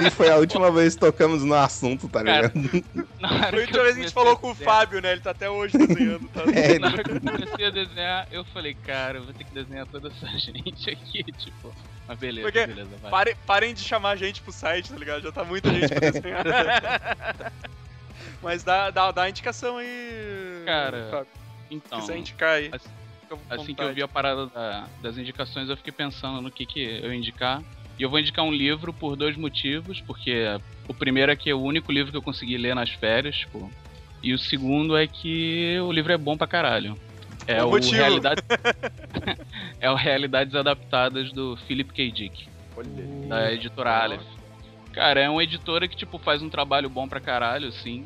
E foi a última vez que tocamos no assunto, tá Cara, ligado? Na hora Foi a última vez que a gente falou com o Fábio, né? Ele tá até hoje desenhando, tá? É, Na hora que eu comecei a desenhar, eu falei, cara, eu vou ter que desenhar toda essa [laughs] gente aqui, tipo. Mas beleza, Porque beleza, vai. Parem, parem de chamar a gente pro site, tá ligado? Já tá muita gente pra desenhar. [laughs] Mas dá, dá, dá a indicação aí. Cara, Fábio. Então, Se quiser indicar aí. assim- assim que eu vi a parada da- das indicações, eu fiquei pensando no que, que eu indicar. E eu vou indicar um livro por dois motivos, porque o primeiro é que é o único livro que eu consegui ler nas férias, tipo. E o segundo é que o livro é bom pra caralho. É o motivo. Realidade... [laughs] é o Realidades Adaptadas do Philip K. Dick, Olha da editora Aleph. Cara, é uma editora que, tipo, faz um trabalho bom pra caralho, assim.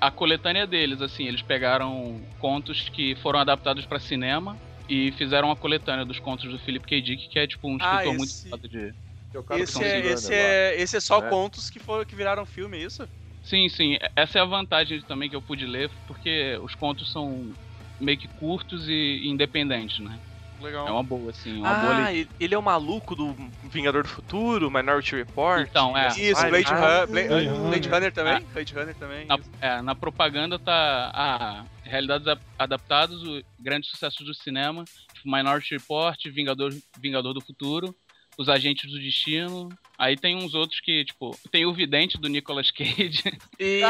A coletânea deles, assim, eles pegaram contos que foram adaptados pra cinema e fizeram uma coletânea dos contos do Philip K. Dick, que é, tipo, um Ah, escritor muito esse- foda de... Que é Esse é, esse, é, esse é só É. contos que, foram, que viraram filme, é isso? Sim, sim. Essa é a vantagem também que eu pude ler, porque os contos são meio que curtos e independentes, né? Legal. É uma boa, assim, uma boa Ah, leitura. ele- ele é o maluco do Vingador do Futuro, Minority Report. Então, é. Isso, Ah, Blade, ah, Runner, Blade, Blade Blade Runner. Também? Blade Runner também. Na, é, na propaganda tá a realidades a- adaptadas, o grandes sucessos do cinema, tipo Minority Report, Vingador, Vingador do Futuro. Os Agentes do Destino. Aí tem uns outros que, tipo, tem o Vidente do Nicolas Cage. [laughs] Eita!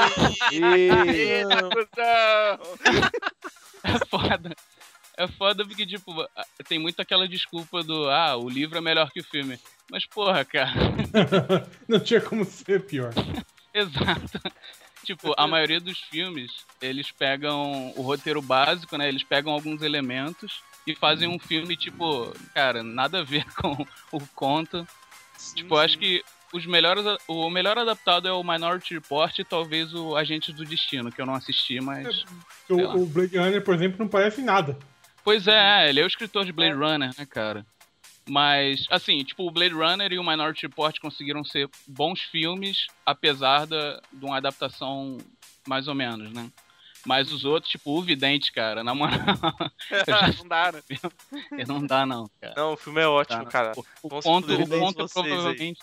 [laughs] [laughs] [laughs] É foda. É foda porque, tipo, tem muito aquela desculpa do ah, o livro é melhor que o filme. Mas, porra, cara. [laughs] Não tinha como ser pior. [laughs] Exato. Tipo, a maioria dos filmes, eles pegam o roteiro básico, né? Eles pegam alguns elementos e fazem um filme, tipo, cara, nada a ver com o conto. tipo, eu acho que os melhores, o melhor adaptado é o Minority Report e talvez o Agente do Destino, que eu não assisti, mas. lá. O, o Blade Runner, por exemplo, não parece nada. Pois é, ele é o escritor de Blade Runner, né, cara? Mas, assim, tipo, o Blade Runner e o Minority Report conseguiram ser bons filmes, apesar da, de uma adaptação mais ou menos, né? Mas os outros, tipo, o Vidente, cara, na moral. [laughs] eu já- não dá, né? [laughs] não dá, não, cara. Não, o filme é ótimo, Tá, cara. O, o conto, o é vocês aí.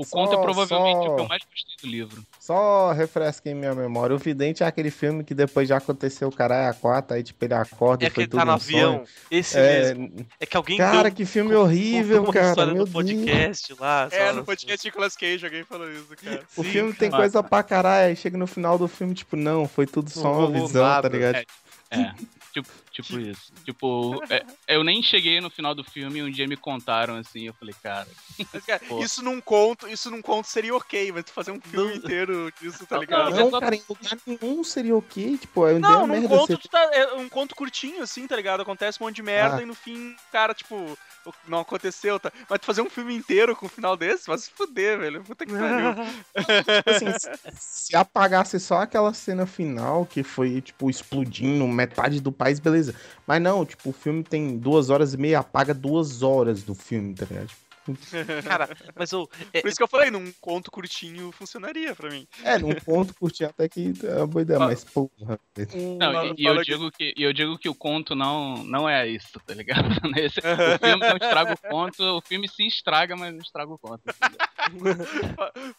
O Só- conto é provavelmente só- o que eu mais gostei do livro. Só refresca em minha memória. O Vidente é aquele filme que depois já aconteceu o caralho a quatro, aí tipo ele acorda É e foi que tudo tá no um avião. sonho. Esse É, mesmo. É que alguém Cara, deu- que filme horrível, uma cara. Meu no podcast lá. É, no podcast Nicolas Cage alguém falou isso, cara. O Sim, filme tem cara. coisa pra caralho, aí chega no final do filme, tipo, não, foi tudo só uma visão, tá ligado? É, é, [laughs] tipo, tipo isso. Tipo, é, eu nem cheguei no final do filme e um dia me contaram assim, eu falei, cara. Mas, [laughs] cara, isso num conto, isso num conto seria ok, mas tu fazer um filme inteiro disso, tá ligado? Não, cara, em lugar nenhum seria ok, tipo, dei Não, num merda. conto, tu tá, é um conto curtinho, assim, tá ligado? Acontece um monte de merda Ah. e no fim, cara, tipo, não aconteceu, tá? Mas tu fazer um filme inteiro com um final desse, vai se fuder, velho. Puta que pariu. [laughs] Tipo assim, se- se apagasse só aquela cena final que foi, tipo, explodindo metade do país, beleza. Mas não, tipo, o filme tem duas horas e meia, apaga duas horas do filme, tá ligado? [laughs] Cara, mas eu. Por isso que eu falei, num conto curtinho funcionaria pra mim. É, num ponto curtir até que é uma boa ideia, mas porra. Não, e, e eu digo que, e eu digo que o conto não, não é isso, tá ligado? [laughs] Esse- o [laughs] filme não estraga o conto, o filme se estraga, mas não estraga o conto.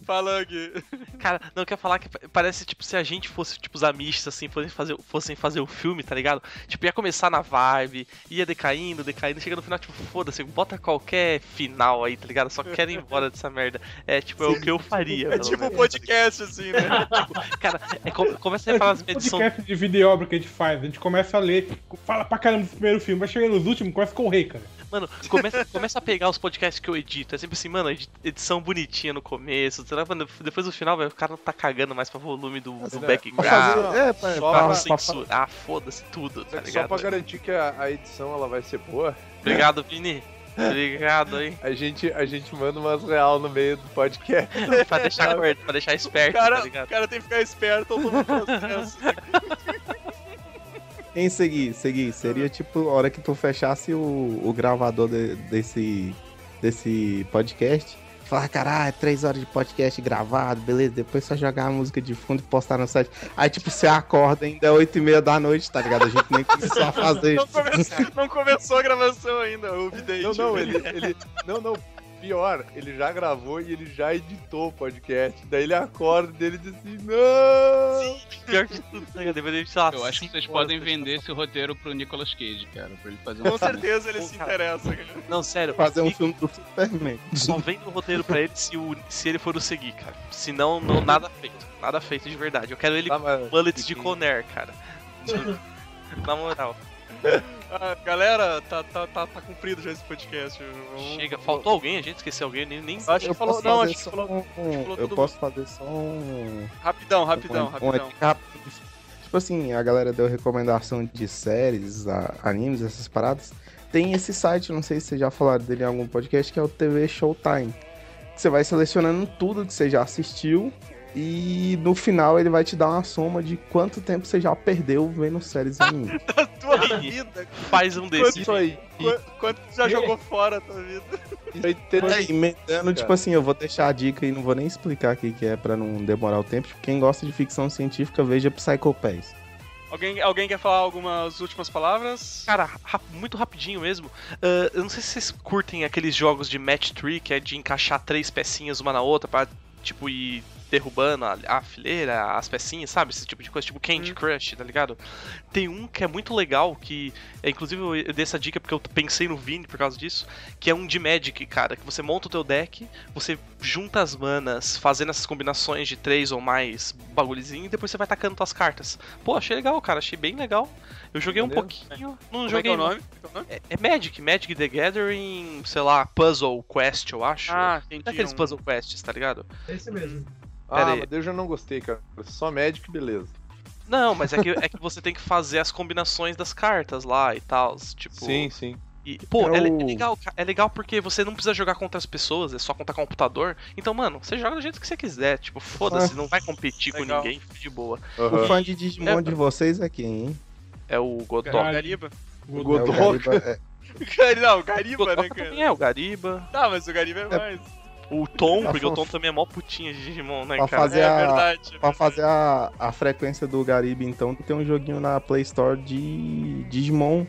Fala aqui. Cara, não, eu quero falar que pa- parece, tipo, se a gente fosse, tipo, os amistas, assim, fossem fazer, fossem fazer o filme, tá ligado? Tipo, ia começar na vibe, ia decaindo, decaindo, chega no final, tipo, foda-se, bota qualquer final aí, tá ligado? Só quero ir embora dessa merda. É, tipo, é o que eu faria. É tipo um podcast, assim, né? [laughs] Cara, é, começa a falar as edições. podcast de videoobra que a gente faz, a gente começa a ler, fala pra caramba do primeiro filme, vai chegando nos últimos, começa a correr, cara. Mano, começa, começa a pegar os podcasts que eu edito. É sempre assim, mano, edi- edição bonitinha no começo. mano, Depois do final, velho, o cara não tá cagando mais pra volume do, do background. fazer- é, pra- só pra- pra pra- censurar, foda-se tudo, tá Só ligado? pra garantir que a, a edição ela vai ser boa. Obrigado, Vini. Obrigado aí. A gente, a gente manda umas real no meio do podcast. pra deixar corto, pra deixar esperto, cara, tá ligado? O cara tem que ficar esperto ao processo. Em seguir, seguir, seria tipo a hora que tu fechasse o, o gravador de- desse, desse podcast. Falar, caralho, três horas de podcast gravado, beleza? Depois só jogar a música de fundo e postar no site. Aí, tipo, você acorda ainda é oito e meia da noite, tá ligado? A gente nem começou a [laughs] fazer. Não começou, não começou a gravação ainda, o vidente. Não, não, ele, ele. Não, não. Pior, ele já gravou e ele já editou o podcast. Daí ele acorda e ele diz assim, não! Pior que tudo, tá Eu acho que vocês podem vender esse roteiro pro Nicolas Cage, cara, pra ele fazer um Com filme. certeza ele Pô, se cara. interessa, cara. Não, sério. Fazer um filme do Superman. Só vendo o roteiro pra ele se, o, se ele for o seguir, cara. Senão, não, nada feito. Nada feito de verdade. Eu quero ele Tá, com bullets de Conair, cara. [laughs] Na moral. Ah, galera, tá, tá, tá, tá cumprido já esse podcast. Vamos- Chega, faltou alguém? A gente esqueceu alguém? Nem, nem Acho que Eu falou. posso Não, fazer acho que só falou. um- falou Eu todo posso fazer só um. Rapidão, rapidão, uma rapidão. rápida. Tipo assim, a galera deu recomendação de séries, a- animes, essas paradas. Tem esse site, não sei se vocês já falaram dele em algum podcast, que é o TV Showtime. Você vai selecionando tudo que você já assistiu e no final ele vai te dar uma soma de quanto tempo você já perdeu vendo séries e animes. [laughs] Tua vida. Faz um desses. Isso aí. Quanto, quanto tu já jogou fora a tua vida? Aí, emendando, tipo assim, eu vou deixar a dica e não vou nem explicar o que é pra não demorar o tempo. Quem gosta de ficção científica, veja Psycho Pass. Alguém, alguém quer falar algumas últimas palavras? Cara, rap- muito rapidinho mesmo. ah, eu não sei se vocês curtem aqueles jogos de match tree, que é de encaixar três pecinhas uma na outra pra, tipo, ir derrubando a, a fileira, as pecinhas, sabe? Esse tipo de coisa, tipo Hum. Candy Crush, tá ligado? Tem um que é muito legal, que. É, inclusive eu dei essa dica porque eu pensei no Vini por causa disso, que é um de Magic, cara, que você monta o teu deck, você junta as manas, fazendo essas combinações de três ou mais bagulhozinho, e depois você vai tacando tuas cartas. Pô, achei legal, cara, achei bem legal. Eu joguei um Maneiro. pouquinho, não Como é que joguei é o não. nome? Como é é o nome? É, é Magic, Magic the Gathering, sei lá, Puzzle Quest, eu acho. Ah, entendi, Daqueles um- puzzle quests, tá ligado? Esse mesmo. Pera Ah, mas eu já não gostei, cara. Só Magic, beleza. Não, mas é que, é que você tem que fazer as combinações das cartas lá e tal. Tipo. Sim, sim. E, pô, É é, le- é o- legal, é legal porque você não precisa jogar contra as pessoas, é só contra computador. Então, mano, você joga do jeito que você quiser. Tipo, foda-se, não vai competir com ninguém, fica de boa. O fã de Digimon de vocês é quem, hein? É o Godok. Gariba. É Godok. o Gariba, é. [laughs] Não, o Gariba, Godok né, cara? também é, o Gariba. Tá, mas o Gariba é mais. O Tom, porque o Tom também é mó putinha de Digimon, né, Pra cara? fazer, É a, verdade, é pra fazer a, a frequência do Gariba, então, tem um joguinho na Play Store de Digimon,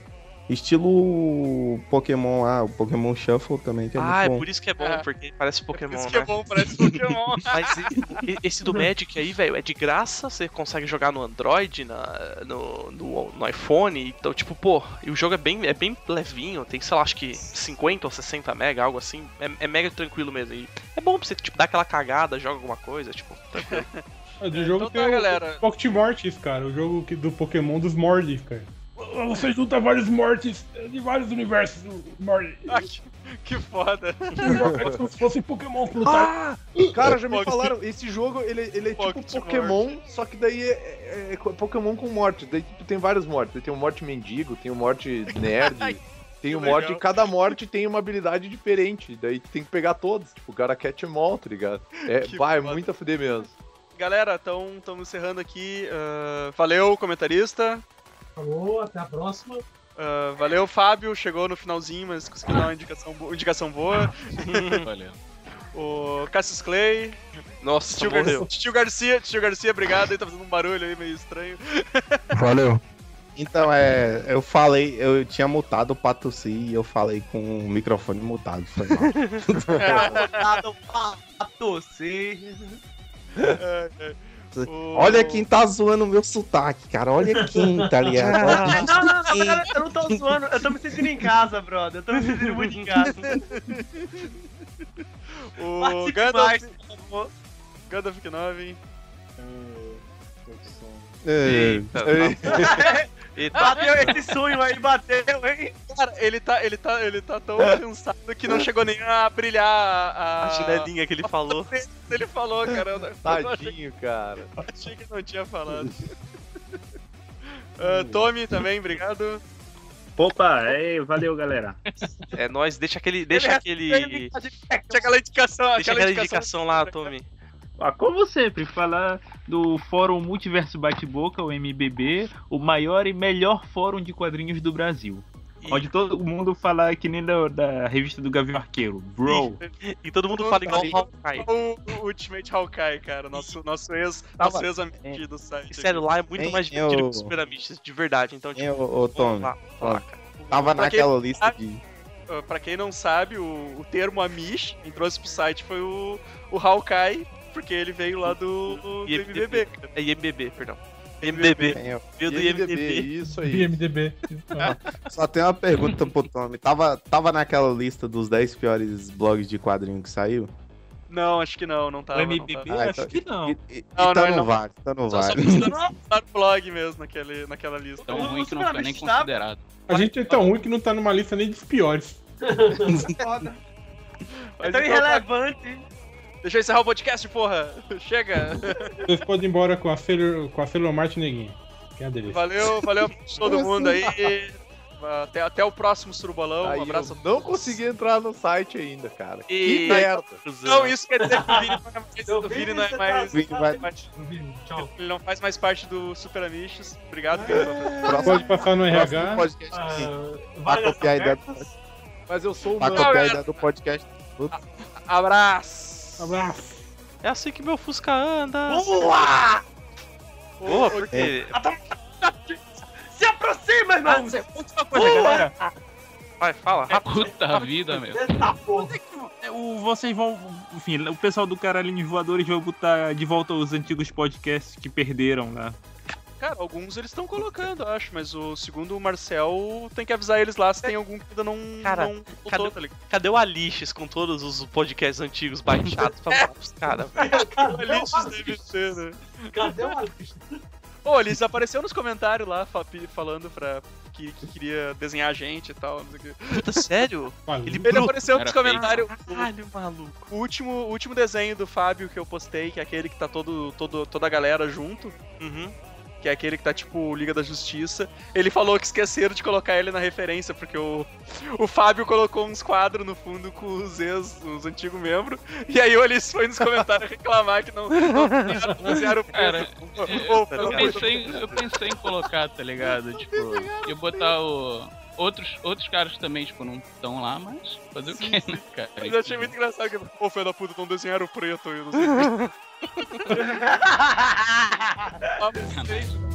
estilo Pokémon lá, o Pokémon Shuffle também, que é Ah, é muito bom. por isso que é bom, É. porque parece Pokémon, Isso que é né? bom, parece Pokémon. [laughs] Mas e- e- esse do Magic aí, velho, é de graça, você consegue jogar no Android, na, no, no, no iPhone, então, tipo, pô, e o jogo é bem, é bem levinho, tem, sei lá, acho que 50 ou 60 mega, algo assim, é, é mega tranquilo mesmo, e é bom pra você, tipo, dar aquela cagada, joga alguma coisa, tipo, tranquilo. [laughs] É, Do jogo Então tem tá, o galera. Pocket Mortis, cara. O jogo do Pokémon dos Mortis, cara. Você junta vários Mortis de vários universos do Mortis. Ah, que, que foda. É como se fossem Pokémon lutar. Ah, cara, já me falaram, esse jogo, ele, ele é Pocket tipo Pokémon, só que daí é, é- é Pokémon com morte. Daí tipo, tem vários mortes. Daí tem o morte mendigo, tem o morte nerd, [laughs] tem o que morte... Cada morte tem uma habilidade diferente. Daí tu tem que pegar todos. Tipo, o cara catch em all, tá ligado? É, vai, é foda. muito a fuder mesmo. Galera, então estamos encerrando aqui. ah, valeu, comentarista. Falou, até a próxima. Ah, valeu, Fábio. Chegou no finalzinho, mas conseguiu dar uma indicação, bo- indicação boa. [laughs] Valeu. O Cassius Clay. Nossa, Tio. Gar... Tio Garcia, Tio Garcia, obrigado. Ele tá fazendo um barulho aí meio estranho. [laughs] Valeu. Então, é, eu falei, eu tinha mutado pra tossir e eu falei com o microfone mutado, foi mal. Nada pra torcer. O- Olha quem tá zoando o meu sotaque, cara. Olha quem, tá ligado? Olha [laughs] Não, não, não, cara, eu não tô zoando, eu tô me sentindo em casa, brother. Eu tô me sentindo muito em casa. O Participe Gandalf. mais, por favor. Gandalf Knovin. É, Eita, [laughs] é, Eita, Bateu esse sonho aí, bateu, hein? Cara, ele tá, ele tá, ele tá tão cansado que não chegou nem a brilhar a, a chinelinha que ele falou. Ele falou, cara. Eu, não- eu não achei, Tadinho, cara. achei que não tinha falado. [laughs] Ah, Tommy também, obrigado. Opa, é, valeu, galera. É nóis, deixa aquele. Deixa aquele. Tinha aquela indicação, Deixa aquela indicação lá, Tommy. Ah, como sempre, falar do Fórum Multiverso Bate-Boca, o MBB, o maior e melhor fórum de quadrinhos do Brasil. E- Onde todo mundo fala que nem da, da revista do Gavião Arqueiro. Bro. E todo mundo fala igual o Hawkeye. O, o Ultimate Hawkeye, cara. Nosso, nosso ex, Tava- nosso ex-amigo do site. E sério, lá é muito Hein, mais divertido eu- que os Super de verdade. Então, tipo, Hein, ô, ô, Tom, lá, ó. Tava Pra quem- naquela lista de. Ah, Pra quem não sabe, o, o termo Amish, quem trouxe pro site foi o, o Hawkeye, porque ele veio lá do, do IMDb. É IMBB, perdão. Ó. Veio do IMDB, IMDB. isso aí. IMDB. Só tem uma pergunta pro Tommy. Tava, tava naquela lista dos 10 piores blogs de quadrinho que saiu? Não, acho que não, não tava. o não MBB, tava. Ah, acho então- que não. E, e, Não, então não, não, não. vale, então não Só, só vale. precisa no blog mesmo, naquele, naquela lista. Tão ruim que não foi nem tá- considerado. A gente é tão ruim que não tá numa lista nem dos piores. [laughs] Foda. É tão então tá- irrelevante. Deixa eu encerrar o podcast, porra! [laughs] Chega! Vocês podem ir embora com a Sailor, com a Sailor Marte Neguinho. Que é a delícia. Valeu, valeu todo mundo aí. Até, até o próximo Surubolão. Aí Um abraço não consegui entrar no site ainda, cara. E- Que merda. Não, isso quer dizer que o Vini não é mais. O vi Vini não é mais. O Vini vai- Tchau. Ele não faz mais parte do Super Amishes. Obrigado, Vini. Pode passar no RH. podcast. Pra vagas copiar a ideia do, abertas. Mas eu sou pra humano. copiar a ideia do podcast. Abraço! Abraço. É assim que meu Fusca anda. Boa! Boa, porque. Se aproxima, irmão! Última coisa, galera. Vai, fala, rápido. Puta vida, meu. Porra. É, o, vocês vão. Enfim, o pessoal do Caralhinhos Voadores vai botar de volta os antigos podcasts que perderam lá. Cara, alguns eles estão colocando, eu acho, mas o segundo o Marcel tem que avisar eles lá se tem algum que ainda não, Cara, não voltou, cadê, tá ligado? cadê o Alixes com todos os podcasts antigos baixados pra [laughs] falar pros caras, velho? Cadê o [laughs] Alixes deve ter, né? Cadê o Alixes? Ô, ele apareceu nos comentários lá, fa- falando pra. Que, que queria desenhar a gente e tal, não sei o quê. Puta, sério? Ele, ele apareceu Era nos comentários. Caralho, maluco. O último, o último desenho do Fábio que eu postei, que é aquele que tá todo, todo, toda a galera junto. Uhum. Que é aquele que tá tipo Liga da Justiça. Ele falou que esqueceram de colocar ele na referência, porque o, o Fábio colocou uns quadros no fundo com os ex, os antigos membros. E aí o Alice foi nos comentários reclamar que não, não desenharam- não desenharam o Cara, preto. eu, eu pensei, em- eu pensei em colocar, tá ligado? Tipo, eu botar o. Outros, outros caras também, tipo, não estão lá, mas fazer o quê, né, cara? Mas eu achei muito engraçado que, pô, filho da puta, não desenharam o preto aí, não sei [laughs] o